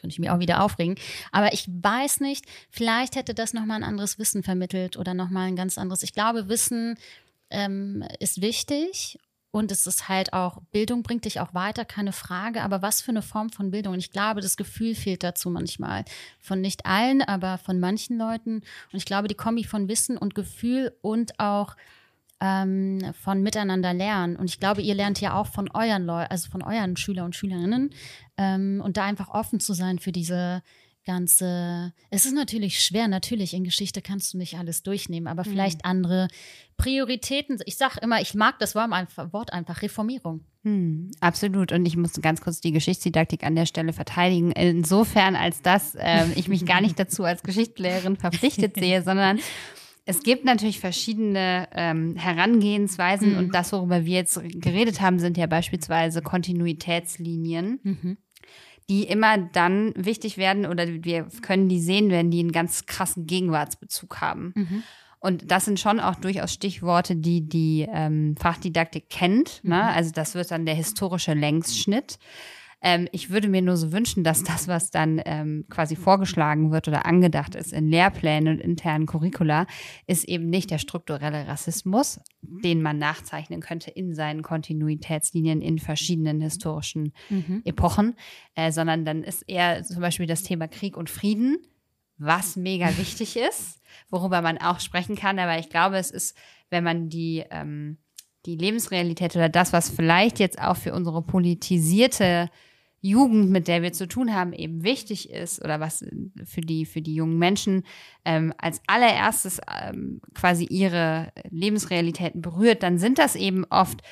könnte ich mir auch wieder aufregen. Aber ich weiß nicht, vielleicht hätte das nochmal ein anderes Wissen vermittelt oder nochmal ein ganz anderes. Ich glaube, Wissen ähm, ist wichtig und es ist halt auch, Bildung bringt dich auch weiter, keine Frage. Aber was für eine Form von Bildung? Und ich glaube, das Gefühl fehlt dazu manchmal. Von nicht allen, aber von manchen Leuten. Und ich glaube, die Kombi von Wissen und Gefühl und auch ähm, von miteinander lernen. Und ich glaube, ihr lernt ja auch von euren Leuten, also von euren Schüler und Schülerinnen. Ähm, und da einfach offen zu sein für diese ganze. Es ist natürlich schwer, natürlich in Geschichte kannst du nicht alles durchnehmen, aber mhm. vielleicht andere Prioritäten. Ich sage immer, ich mag das Wort einfach, Wort einfach Reformierung. Hm, absolut. Und ich muss ganz kurz die Geschichtsdidaktik an der Stelle verteidigen. Insofern, als dass äh, ich mich gar nicht dazu als Geschichtslehrerin verpflichtet [laughs] sehe, sondern es gibt natürlich verschiedene ähm, Herangehensweisen mhm. und das, worüber wir jetzt geredet haben, sind ja beispielsweise Kontinuitätslinien. Mhm. Die immer dann wichtig werden oder wir können die sehen, wenn die einen ganz krassen Gegenwartsbezug haben. Mhm. Und das sind schon auch durchaus Stichworte, die die ähm, Fachdidaktik kennt. Ne? Mhm. Also das wird dann der historische Längsschnitt. Ähm, ich würde mir nur so wünschen, dass das, was dann ähm, quasi vorgeschlagen wird oder angedacht ist in Lehrplänen und internen Curricula, ist eben nicht der strukturelle Rassismus, den man nachzeichnen könnte in seinen Kontinuitätslinien in verschiedenen historischen mhm. Epochen, äh, sondern dann ist eher zum Beispiel das Thema Krieg und Frieden, was mega [laughs] wichtig ist, worüber man auch sprechen kann. Aber ich glaube, es ist, wenn man die ähm, die Lebensrealität oder das, was vielleicht jetzt auch für unsere politisierte Jugend, mit der wir zu tun haben, eben wichtig ist oder was für die, für die jungen Menschen ähm, als allererstes ähm, quasi ihre Lebensrealitäten berührt, dann sind das eben oft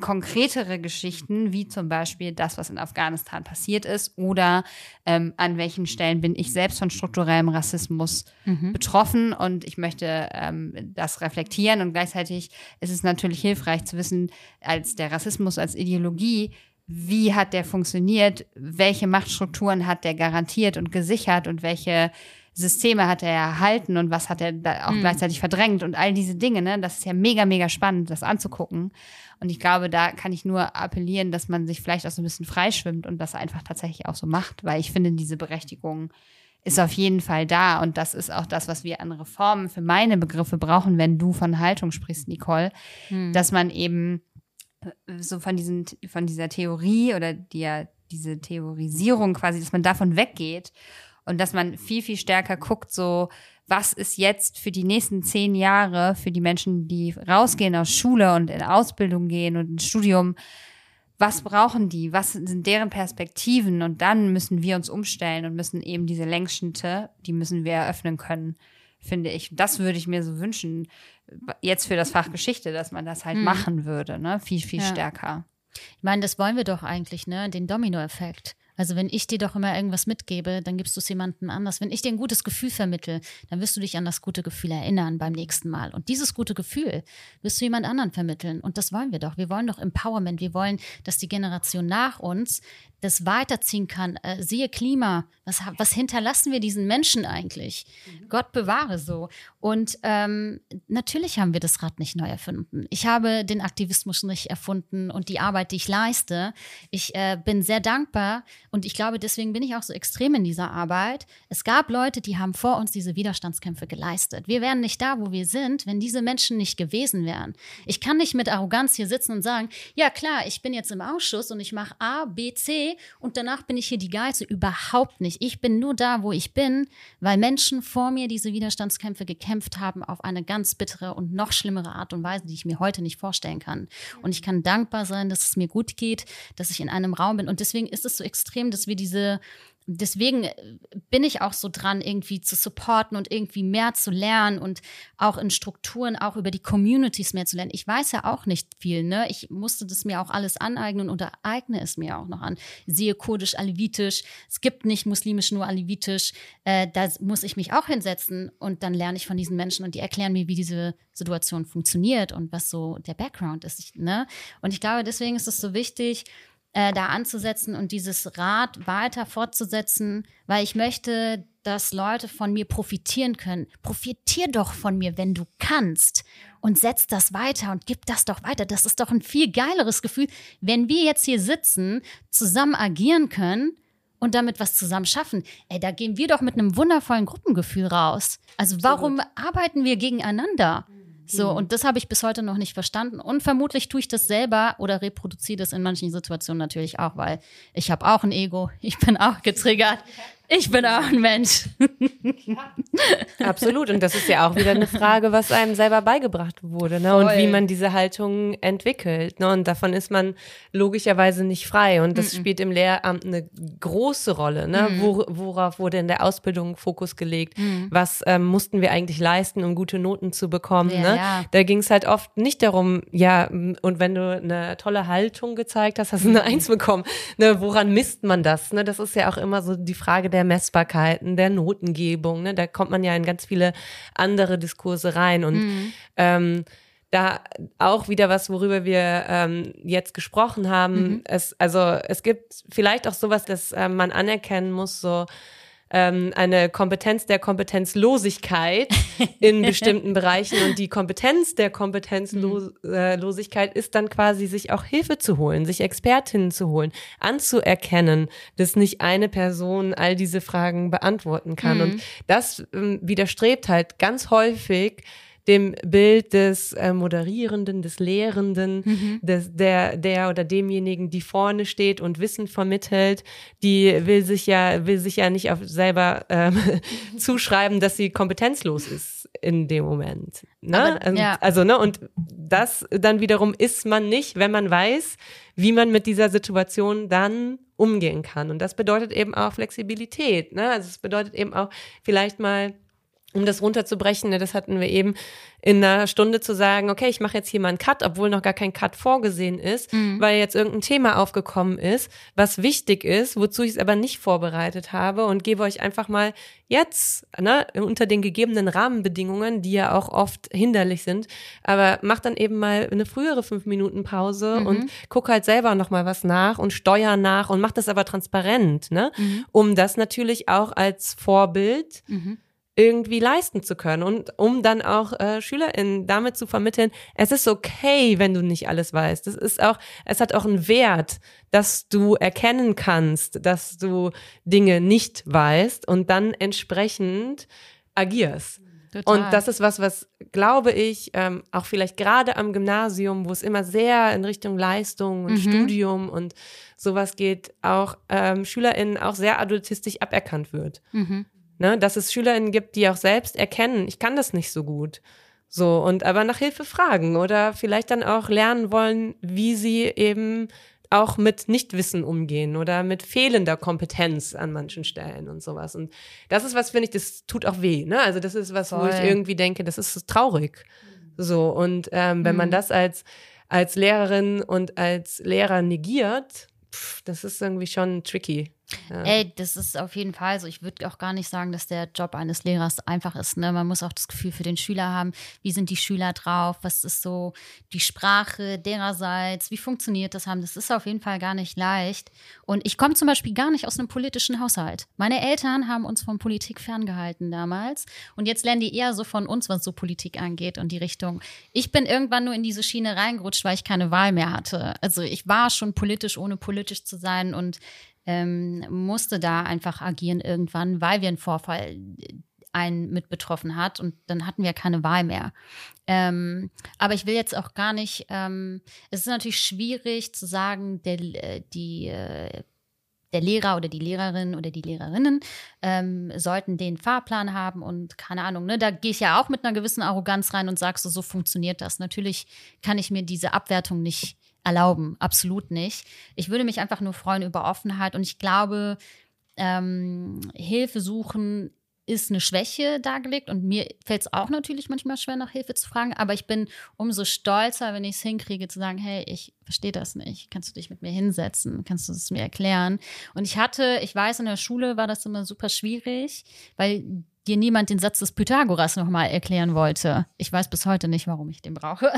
konkretere Geschichten, wie zum Beispiel das, was in Afghanistan passiert ist, oder ähm, an welchen Stellen bin ich selbst von strukturellem Rassismus mhm. betroffen und ich möchte ähm, das reflektieren und gleichzeitig ist es natürlich hilfreich zu wissen, als der Rassismus als Ideologie, wie hat der funktioniert, welche Machtstrukturen hat der garantiert und gesichert und welche Systeme hat er erhalten und was hat er da auch mhm. gleichzeitig verdrängt und all diese Dinge, ne? Das ist ja mega, mega spannend, das anzugucken. Und ich glaube, da kann ich nur appellieren, dass man sich vielleicht auch so ein bisschen freischwimmt und das einfach tatsächlich auch so macht, weil ich finde diese Berechtigung ist auf jeden Fall da. Und das ist auch das, was wir an Reformen für meine Begriffe brauchen, wenn du von Haltung sprichst, Nicole. Hm. Dass man eben so von, diesen, von dieser Theorie oder die, diese Theorisierung quasi, dass man davon weggeht und dass man viel, viel stärker guckt, so, was ist jetzt für die nächsten zehn Jahre für die Menschen, die rausgehen aus Schule und in Ausbildung gehen und ins Studium, was brauchen die? Was sind deren Perspektiven? Und dann müssen wir uns umstellen und müssen eben diese Längsschnitte, die müssen wir eröffnen können, finde ich. Das würde ich mir so wünschen, jetzt für das Fach Geschichte, dass man das halt hm. machen würde, ne? Viel, viel ja. stärker. Ich meine, das wollen wir doch eigentlich, ne? Den Dominoeffekt. Also wenn ich dir doch immer irgendwas mitgebe, dann gibst du es jemandem anders. Wenn ich dir ein gutes Gefühl vermittel, dann wirst du dich an das gute Gefühl erinnern beim nächsten Mal. Und dieses gute Gefühl wirst du jemand anderen vermitteln. Und das wollen wir doch. Wir wollen doch Empowerment. Wir wollen, dass die Generation nach uns das weiterziehen kann. Äh, siehe Klima, was, was hinterlassen wir diesen Menschen eigentlich? Mhm. Gott bewahre so. Und ähm, natürlich haben wir das Rad nicht neu erfunden. Ich habe den Aktivismus nicht erfunden und die Arbeit, die ich leiste. Ich äh, bin sehr dankbar und ich glaube, deswegen bin ich auch so extrem in dieser Arbeit. Es gab Leute, die haben vor uns diese Widerstandskämpfe geleistet. Wir wären nicht da, wo wir sind, wenn diese Menschen nicht gewesen wären. Ich kann nicht mit Arroganz hier sitzen und sagen, ja klar, ich bin jetzt im Ausschuss und ich mache A, B, C und danach bin ich hier die Geize. Überhaupt nicht. Ich bin nur da, wo ich bin, weil Menschen vor mir diese Widerstandskämpfe gekämpft haben auf eine ganz bittere und noch schlimmere Art und Weise, die ich mir heute nicht vorstellen kann. Und ich kann dankbar sein, dass es mir gut geht, dass ich in einem Raum bin. Und deswegen ist es so extrem, dass wir diese deswegen äh, bin ich auch so dran, irgendwie zu supporten und irgendwie mehr zu lernen und auch in Strukturen, auch über die Communities mehr zu lernen. Ich weiß ja auch nicht viel, ne? Ich musste das mir auch alles aneignen und eigne es mir auch noch an. Siehe kurdisch, alevitisch. Es gibt nicht muslimisch, nur alevitisch. Äh, da muss ich mich auch hinsetzen und dann lerne ich von diesen Menschen und die erklären mir, wie diese Situation funktioniert und was so der Background ist, ne? Und ich glaube, deswegen ist es so wichtig, äh, da anzusetzen und dieses Rad weiter fortzusetzen, weil ich möchte, dass Leute von mir profitieren können. Profitier doch von mir, wenn du kannst und setz das weiter und gib das doch weiter. Das ist doch ein viel geileres Gefühl, wenn wir jetzt hier sitzen, zusammen agieren können und damit was zusammen schaffen. Ey, da gehen wir doch mit einem wundervollen Gruppengefühl raus. Also warum arbeiten wir gegeneinander? So, mhm. und das habe ich bis heute noch nicht verstanden. Und vermutlich tue ich das selber oder reproduziere das in manchen Situationen natürlich auch, weil ich habe auch ein Ego. Ich bin auch getriggert. Ich bin auch ein Mensch. Absolut. Und das ist ja auch wieder eine Frage, was einem selber beigebracht wurde ne? und wie man diese Haltung entwickelt. Ne? Und davon ist man logischerweise nicht frei. Und das mm -mm. spielt im Lehramt eine große Rolle. Ne? Mm. Wo, worauf wurde in der Ausbildung Fokus gelegt? Mm. Was ähm, mussten wir eigentlich leisten, um gute Noten zu bekommen? Ja, ne? ja. Da ging es halt oft nicht darum, ja, und wenn du eine tolle Haltung gezeigt hast, hast du eine Eins bekommen. Ne? Woran misst man das? Ne? Das ist ja auch immer so die Frage der der Messbarkeiten, der Notengebung. Ne? Da kommt man ja in ganz viele andere Diskurse rein. Und mhm. ähm, da auch wieder was, worüber wir ähm, jetzt gesprochen haben. Mhm. Es, also es gibt vielleicht auch sowas, dass äh, man anerkennen muss, so ähm, eine Kompetenz der Kompetenzlosigkeit in [laughs] bestimmten Bereichen und die Kompetenz der Kompetenzlosigkeit ist dann quasi, sich auch Hilfe zu holen, sich Expertinnen zu holen, anzuerkennen, dass nicht eine Person all diese Fragen beantworten kann. Mhm. Und das ähm, widerstrebt halt ganz häufig dem Bild des äh, Moderierenden, des Lehrenden, mhm. des, der, der oder demjenigen, die vorne steht und Wissen vermittelt, die will sich ja, will sich ja nicht auf selber ähm, [laughs] zuschreiben, dass sie kompetenzlos ist in dem Moment. Ne? Aber, ja. Also, ne, und das dann wiederum ist man nicht, wenn man weiß, wie man mit dieser Situation dann umgehen kann. Und das bedeutet eben auch Flexibilität. Ne? Also es bedeutet eben auch vielleicht mal um das runterzubrechen, ne, das hatten wir eben, in einer Stunde zu sagen, okay, ich mache jetzt hier mal einen Cut, obwohl noch gar kein Cut vorgesehen ist, mhm. weil jetzt irgendein Thema aufgekommen ist, was wichtig ist, wozu ich es aber nicht vorbereitet habe und gebe euch einfach mal jetzt, ne, unter den gegebenen Rahmenbedingungen, die ja auch oft hinderlich sind, aber mach dann eben mal eine frühere fünf Minuten Pause mhm. und guck halt selber noch mal was nach und steuer nach und mach das aber transparent, ne, mhm. um das natürlich auch als Vorbild mhm irgendwie leisten zu können und um dann auch äh, SchülerInnen damit zu vermitteln, es ist okay, wenn du nicht alles weißt. Es ist auch, es hat auch einen Wert, dass du erkennen kannst, dass du Dinge nicht weißt und dann entsprechend agierst. Total. Und das ist was, was glaube ich, ähm, auch vielleicht gerade am Gymnasium, wo es immer sehr in Richtung Leistung und mhm. Studium und sowas geht, auch ähm, SchülerInnen auch sehr adultistisch aberkannt wird. Mhm. Ne? Dass es SchülerInnen gibt, die auch selbst erkennen, ich kann das nicht so gut. So, und aber nach Hilfe fragen oder vielleicht dann auch lernen wollen, wie sie eben auch mit Nichtwissen umgehen oder mit fehlender Kompetenz an manchen Stellen und sowas. Und das ist was, finde ich, das tut auch weh. Ne? Also das ist was, Voll. wo ich irgendwie denke, das ist traurig. So, und ähm, wenn mhm. man das als, als Lehrerin und als Lehrer negiert, pff, das ist irgendwie schon tricky. Ja. Ey, das ist auf jeden Fall so. Ich würde auch gar nicht sagen, dass der Job eines Lehrers einfach ist. Ne? Man muss auch das Gefühl für den Schüler haben, wie sind die Schüler drauf, was ist so die Sprache dererseits, wie funktioniert das haben. Das ist auf jeden Fall gar nicht leicht. Und ich komme zum Beispiel gar nicht aus einem politischen Haushalt. Meine Eltern haben uns von Politik ferngehalten damals. Und jetzt lernen die eher so von uns, was so Politik angeht und die Richtung. Ich bin irgendwann nur in diese Schiene reingerutscht, weil ich keine Wahl mehr hatte. Also ich war schon politisch, ohne politisch zu sein und ähm, musste da einfach agieren irgendwann, weil wir einen Vorfall äh, einen mit betroffen hat und dann hatten wir keine Wahl mehr. Ähm, aber ich will jetzt auch gar nicht, ähm, es ist natürlich schwierig zu sagen, der, äh, die, äh, der Lehrer oder die Lehrerin oder die Lehrerinnen ähm, sollten den Fahrplan haben und keine Ahnung, ne, da gehe ich ja auch mit einer gewissen Arroganz rein und sagst so, so funktioniert das. Natürlich kann ich mir diese Abwertung nicht erlauben. Absolut nicht. Ich würde mich einfach nur freuen über Offenheit und ich glaube, ähm, Hilfe suchen ist eine Schwäche dargelegt und mir fällt es auch natürlich manchmal schwer, nach Hilfe zu fragen, aber ich bin umso stolzer, wenn ich es hinkriege, zu sagen, hey, ich verstehe das nicht, kannst du dich mit mir hinsetzen, kannst du es mir erklären? Und ich hatte, ich weiß, in der Schule war das immer super schwierig, weil dir niemand den Satz des Pythagoras nochmal erklären wollte. Ich weiß bis heute nicht, warum ich den brauche.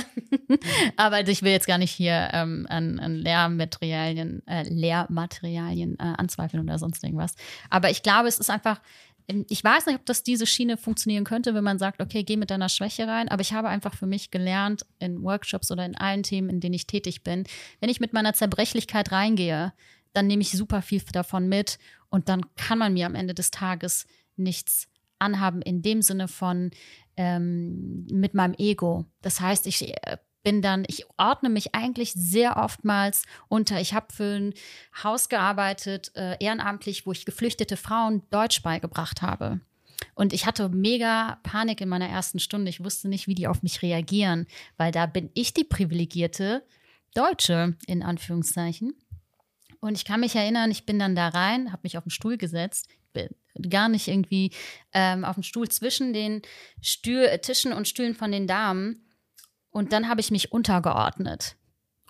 [laughs] Aber ich will jetzt gar nicht hier ähm, an, an Lehrmaterialien, äh, Lehrmaterialien äh, anzweifeln oder sonst irgendwas. Aber ich glaube, es ist einfach, ähm, ich weiß nicht, ob das diese Schiene funktionieren könnte, wenn man sagt, okay, geh mit deiner Schwäche rein. Aber ich habe einfach für mich gelernt, in Workshops oder in allen Themen, in denen ich tätig bin, wenn ich mit meiner Zerbrechlichkeit reingehe, dann nehme ich super viel davon mit und dann kann man mir am Ende des Tages nichts anhaben in dem Sinne von ähm, mit meinem Ego. Das heißt, ich äh, bin dann, ich ordne mich eigentlich sehr oftmals unter. Ich habe für ein Haus gearbeitet, äh, ehrenamtlich, wo ich geflüchtete Frauen Deutsch beigebracht habe. Und ich hatte mega Panik in meiner ersten Stunde. Ich wusste nicht, wie die auf mich reagieren, weil da bin ich die privilegierte Deutsche, in Anführungszeichen. Und ich kann mich erinnern, ich bin dann da rein, habe mich auf den Stuhl gesetzt, bin gar nicht irgendwie ähm, auf dem Stuhl zwischen den Stühl, Tischen und Stühlen von den Damen. Und dann habe ich mich untergeordnet.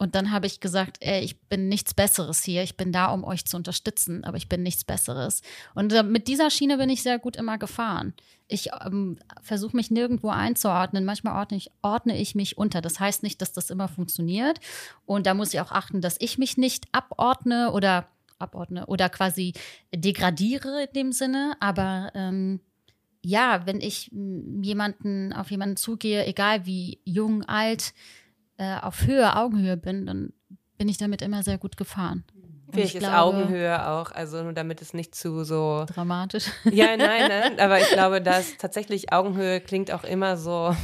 Und dann habe ich gesagt, ey, ich bin nichts Besseres hier. Ich bin da, um euch zu unterstützen, aber ich bin nichts Besseres. Und äh, mit dieser Schiene bin ich sehr gut immer gefahren. Ich ähm, versuche mich nirgendwo einzuordnen. Manchmal ordne ich, ordne ich mich unter. Das heißt nicht, dass das immer funktioniert. Und da muss ich auch achten, dass ich mich nicht abordne oder abordne oder quasi degradiere in dem Sinne. Aber ähm, ja, wenn ich jemanden auf jemanden zugehe, egal wie jung, alt, äh, auf Höhe, Augenhöhe bin, dann bin ich damit immer sehr gut gefahren. Vielleicht ist glaube, Augenhöhe auch, also nur damit es nicht zu so dramatisch. Ja, nein, nein, [laughs] aber ich glaube, dass tatsächlich Augenhöhe klingt auch immer so,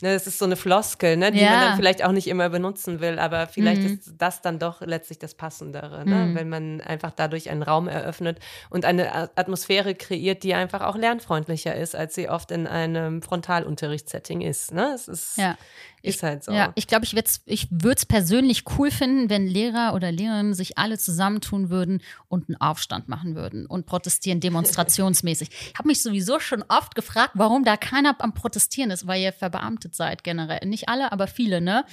ne, es ist so eine Floskel, ne, die ja. man dann vielleicht auch nicht immer benutzen will, aber vielleicht mhm. ist das dann doch letztlich das Passendere, ne, mhm. wenn man einfach dadurch einen Raum eröffnet und eine Atmosphäre kreiert, die einfach auch lernfreundlicher ist, als sie oft in einem Frontalunterrichtssetting ist. Ne? Es ist ja. Ist halt so. Ja, ich glaube, ich würde es ich würd's persönlich cool finden, wenn Lehrer oder Lehrerinnen sich alle zusammentun würden und einen Aufstand machen würden und protestieren demonstrationsmäßig. ich habe mich sowieso schon oft gefragt, warum da keiner am Protestieren ist, weil ihr verbeamtet seid generell. Nicht alle, aber viele, ne?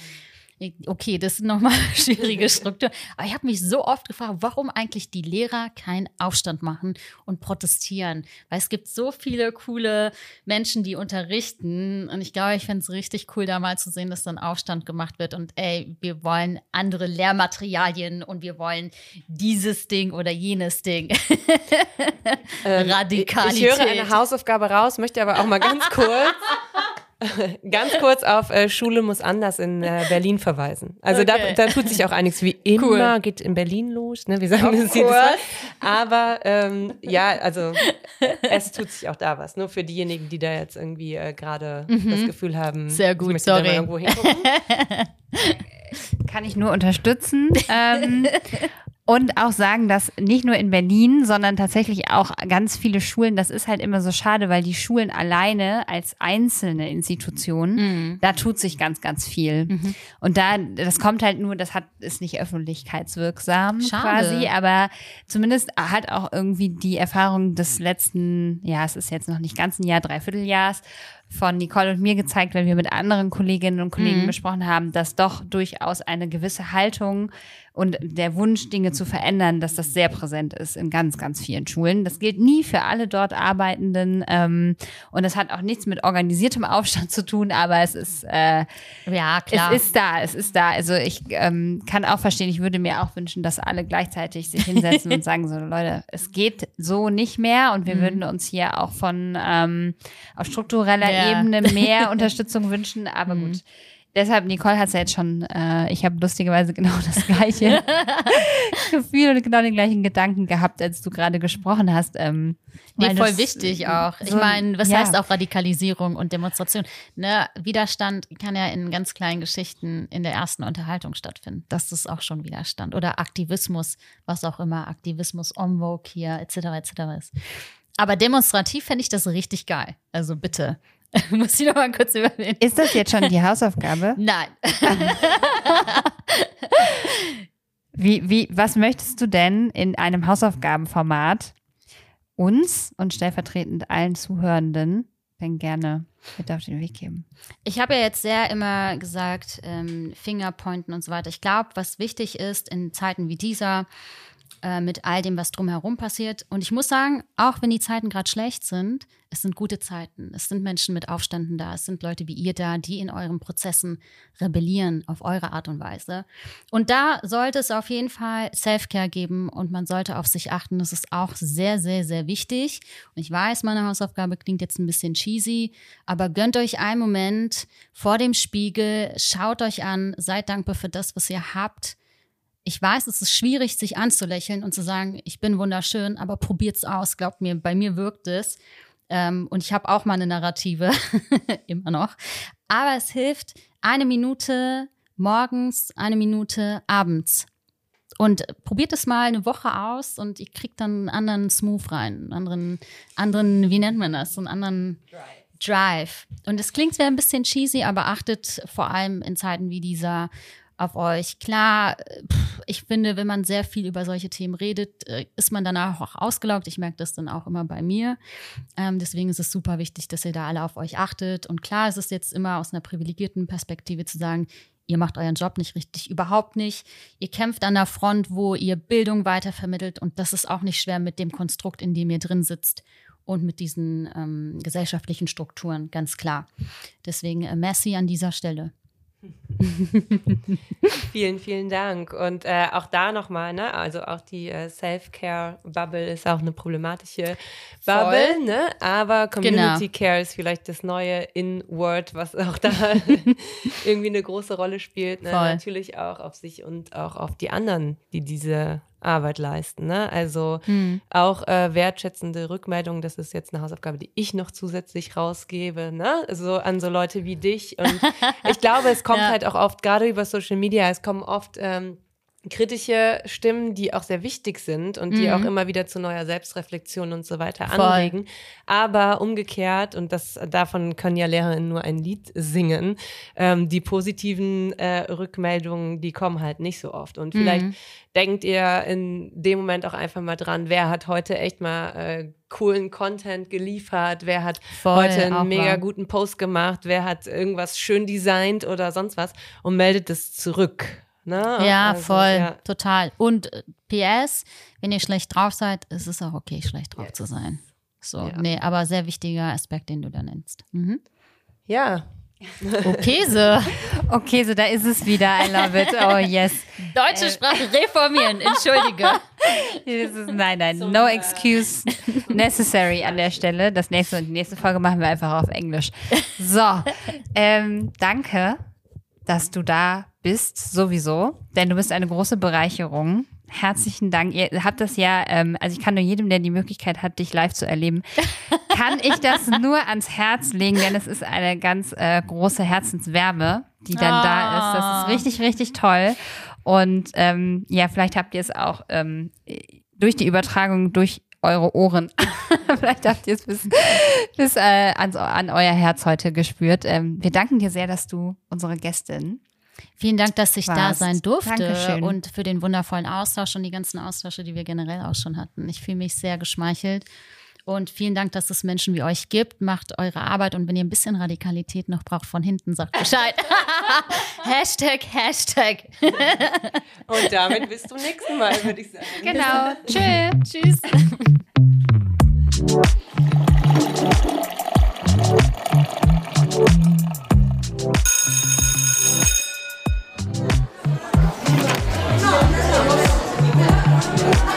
okay, das ist nochmal eine [laughs] schwierige Struktur. Aber ich habe mich so oft gefragt, warum eigentlich die Lehrer keinen Aufstand machen und protestieren. Weil es gibt so viele coole Menschen, die unterrichten. Und ich glaube, ich fände es richtig cool, da mal zu sehen, dass dann Aufstand gemacht wird. Und ey, wir wollen andere Lehrmaterialien und wir wollen dieses Ding oder jenes Ding. ähm, [laughs] Radikalität. Ich höre eine Hausaufgabe raus, möchte aber auch mal ganz kurz [laughs] [laughs] ganz kurz auf äh, Schule muss anders in äh, Berlin verweisen. Also okay. da, da tut sich auch einiges wie immer, cool. geht in Berlin los, ne? Wir sagen das jedes Mal. Aber ähm, ja, also es tut sich auch da was. Nur für diejenigen, die da jetzt irgendwie äh, gerade mhm. das Gefühl haben, sehr gut, sorry. irgendwo hingucken. [laughs] Kann ich nur unterstützen. ähm, [laughs] und auch sagen, dass nicht nur in Berlin, sondern tatsächlich auch ganz viele Schulen, das ist halt immer so schade, weil die Schulen alleine als einzelne Institutionen, mhm. da tut sich ganz, ganz viel. Mhm. Und da, das kommt halt nur, das hat, ist nicht öffentlichkeitswirksam schade. quasi, aber zumindest hat auch irgendwie die Erfahrung des letzten, ja, es ist jetzt noch nicht ganz ein Jahr, Dreivierteljahrs, von Nicole und mir gezeigt, wenn wir mit anderen Kolleginnen und Kollegen mhm. besprochen haben, dass doch durchaus eine gewisse Haltung und der Wunsch, Dinge zu verändern, dass das sehr präsent ist in ganz, ganz vielen Schulen. Das gilt nie für alle dort Arbeitenden ähm, und das hat auch nichts mit organisiertem Aufstand zu tun, aber es ist äh, ja klar. Es ist da, es ist da. Also ich ähm, kann auch verstehen, ich würde mir auch wünschen, dass alle gleichzeitig sich hinsetzen und [laughs] sagen so Leute, es geht so nicht mehr und wir mhm. würden uns hier auch von ähm, auf struktureller ja. Ebene [laughs] mehr Unterstützung wünschen, aber mhm. gut. Deshalb, Nicole hat es ja jetzt schon, äh, ich habe lustigerweise genau [laughs] das gleiche [laughs] Gefühl und genau den gleichen Gedanken gehabt, als du gerade gesprochen hast. Ähm, nee, voll das, wichtig auch. So, ich meine, was ja. heißt auch Radikalisierung und Demonstration? Ne, Widerstand kann ja in ganz kleinen Geschichten in der ersten Unterhaltung stattfinden. Das ist auch schon Widerstand. Oder Aktivismus, was auch immer, Aktivismus, en vogue hier, etc., etc. ist. Aber demonstrativ fände ich das richtig geil. Also bitte. [laughs] Muss ich noch mal kurz überlegen. Ist das jetzt schon die Hausaufgabe? [laughs] Nein. [laughs] wie, wie, was möchtest du denn in einem Hausaufgabenformat uns und stellvertretend allen Zuhörenden denn gerne mit auf den Weg geben? Ich habe ja jetzt sehr immer gesagt, ähm, Fingerpointen und so weiter. Ich glaube, was wichtig ist in Zeiten wie dieser, äh, mit all dem, was drumherum passiert. Und ich muss sagen, auch wenn die Zeiten gerade schlecht sind, es sind gute Zeiten. Es sind Menschen mit Aufständen da. Es sind Leute wie ihr da, die in euren Prozessen rebellieren auf eure Art und Weise. Und da sollte es auf jeden Fall Self-Care geben und man sollte auf sich achten. Das ist auch sehr, sehr, sehr wichtig. Und ich weiß, meine Hausaufgabe klingt jetzt ein bisschen cheesy, aber gönnt euch einen Moment vor dem Spiegel, schaut euch an, seid dankbar für das, was ihr habt ich weiß, es ist schwierig, sich anzulächeln und zu sagen, ich bin wunderschön, aber probiert's aus. Glaubt mir, bei mir wirkt es. Ähm, und ich habe auch meine Narrative, [laughs] immer noch. Aber es hilft eine Minute morgens, eine Minute abends. Und probiert es mal eine Woche aus und ihr kriegt dann einen anderen Smooth rein, einen anderen, anderen, wie nennt man das, so einen anderen Drive. Drive. Und es klingt zwar ein bisschen cheesy, aber achtet vor allem in Zeiten wie dieser auf euch. Klar, ich finde, wenn man sehr viel über solche Themen redet, äh, ist man danach auch ausgelaugt. Ich merke das dann auch immer bei mir. Ähm, deswegen ist es super wichtig, dass ihr da alle auf euch achtet. Und klar, es ist jetzt immer aus einer privilegierten Perspektive zu sagen, ihr macht euren Job nicht richtig, überhaupt nicht. Ihr kämpft an der Front, wo ihr Bildung weitervermittelt und das ist auch nicht schwer mit dem Konstrukt, in dem ihr drin sitzt und mit diesen ähm, gesellschaftlichen Strukturen, ganz klar. Deswegen äh, Messi an dieser Stelle. [laughs] vielen, vielen Dank. Und äh, auch da nochmal, ne? also auch die äh, Self-Care-Bubble ist auch eine problematische Bubble, Voll. ne? aber Community genau. Care ist vielleicht das neue In-Word, was auch da [laughs] irgendwie eine große Rolle spielt. Ne? Natürlich auch auf sich und auch auf die anderen, die diese Arbeit leisten. Ne? Also hm. auch äh, wertschätzende Rückmeldungen, das ist jetzt eine Hausaufgabe, die ich noch zusätzlich rausgebe, ne? So an so Leute wie dich. Und [laughs] ich glaube, es kommt ja. halt auch oft, gerade über Social Media, es kommen oft ähm, kritische Stimmen, die auch sehr wichtig sind und die Mhm. auch immer wieder zu neuer Selbstreflexion und so weiter Voll. anregen. Aber umgekehrt, und das davon können ja Lehrerinnen nur ein Lied singen, ähm, die positiven äh, Rückmeldungen, die kommen halt nicht so oft. Und vielleicht Mhm. denkt ihr in dem Moment auch einfach mal dran, wer hat heute echt mal äh, coolen Content geliefert, wer hat Voll, heute einen mega wahr. guten Post gemacht, wer hat irgendwas schön designt oder sonst was und meldet es zurück. Ne? Ja, Also, voll, ja. total. Und äh, PS, wenn ihr schlecht drauf seid, ist es auch okay, schlecht drauf Yes. zu sein. So, Ja. nee, aber sehr wichtiger Aspekt, den du da nennst. Mhm. ja, Okay, so. Okay, so da ist es wieder. I love it. Oh yes. Deutsche Sprache reformieren, entschuldige. [laughs] Ist, nein, nein, no excuse necessary an der Stelle. Das nächste und die nächste Folge machen wir einfach auf Englisch. So, ähm, danke, dass du da bist, sowieso, denn du bist eine große Bereicherung. Herzlichen Dank. Ihr habt das ja, ähm, also ich kann nur jedem, der die Möglichkeit hat, dich live zu erleben, [laughs] kann ich das nur ans Herz legen, denn es ist eine ganz äh, große Herzenswärme, die dann da ist. Das ist richtig, richtig toll. Und ähm, ja, vielleicht habt ihr es auch ähm, durch die Übertragung durch eure Ohren. [laughs] vielleicht habt ihr es bis, bis äh, ans, an euer Herz heute gespürt. Ähm, wir danken dir sehr, dass du unsere Gästin Vielen Dank, dass ich da Warst. sein durfte Dankeschön. und für den wundervollen Austausch und die ganzen Austausche, die wir generell auch schon hatten. Ich fühle mich sehr geschmeichelt. Und vielen Dank, dass es Menschen wie euch gibt. Macht eure Arbeit und wenn ihr ein bisschen Radikalität noch braucht, von hinten sagt Bescheid. [laughs] [laughs] Hashtag, Hashtag. [laughs] und damit bis zum nächsten Mal, würde ich sagen. Genau. Tschö. Tschüss. No, no.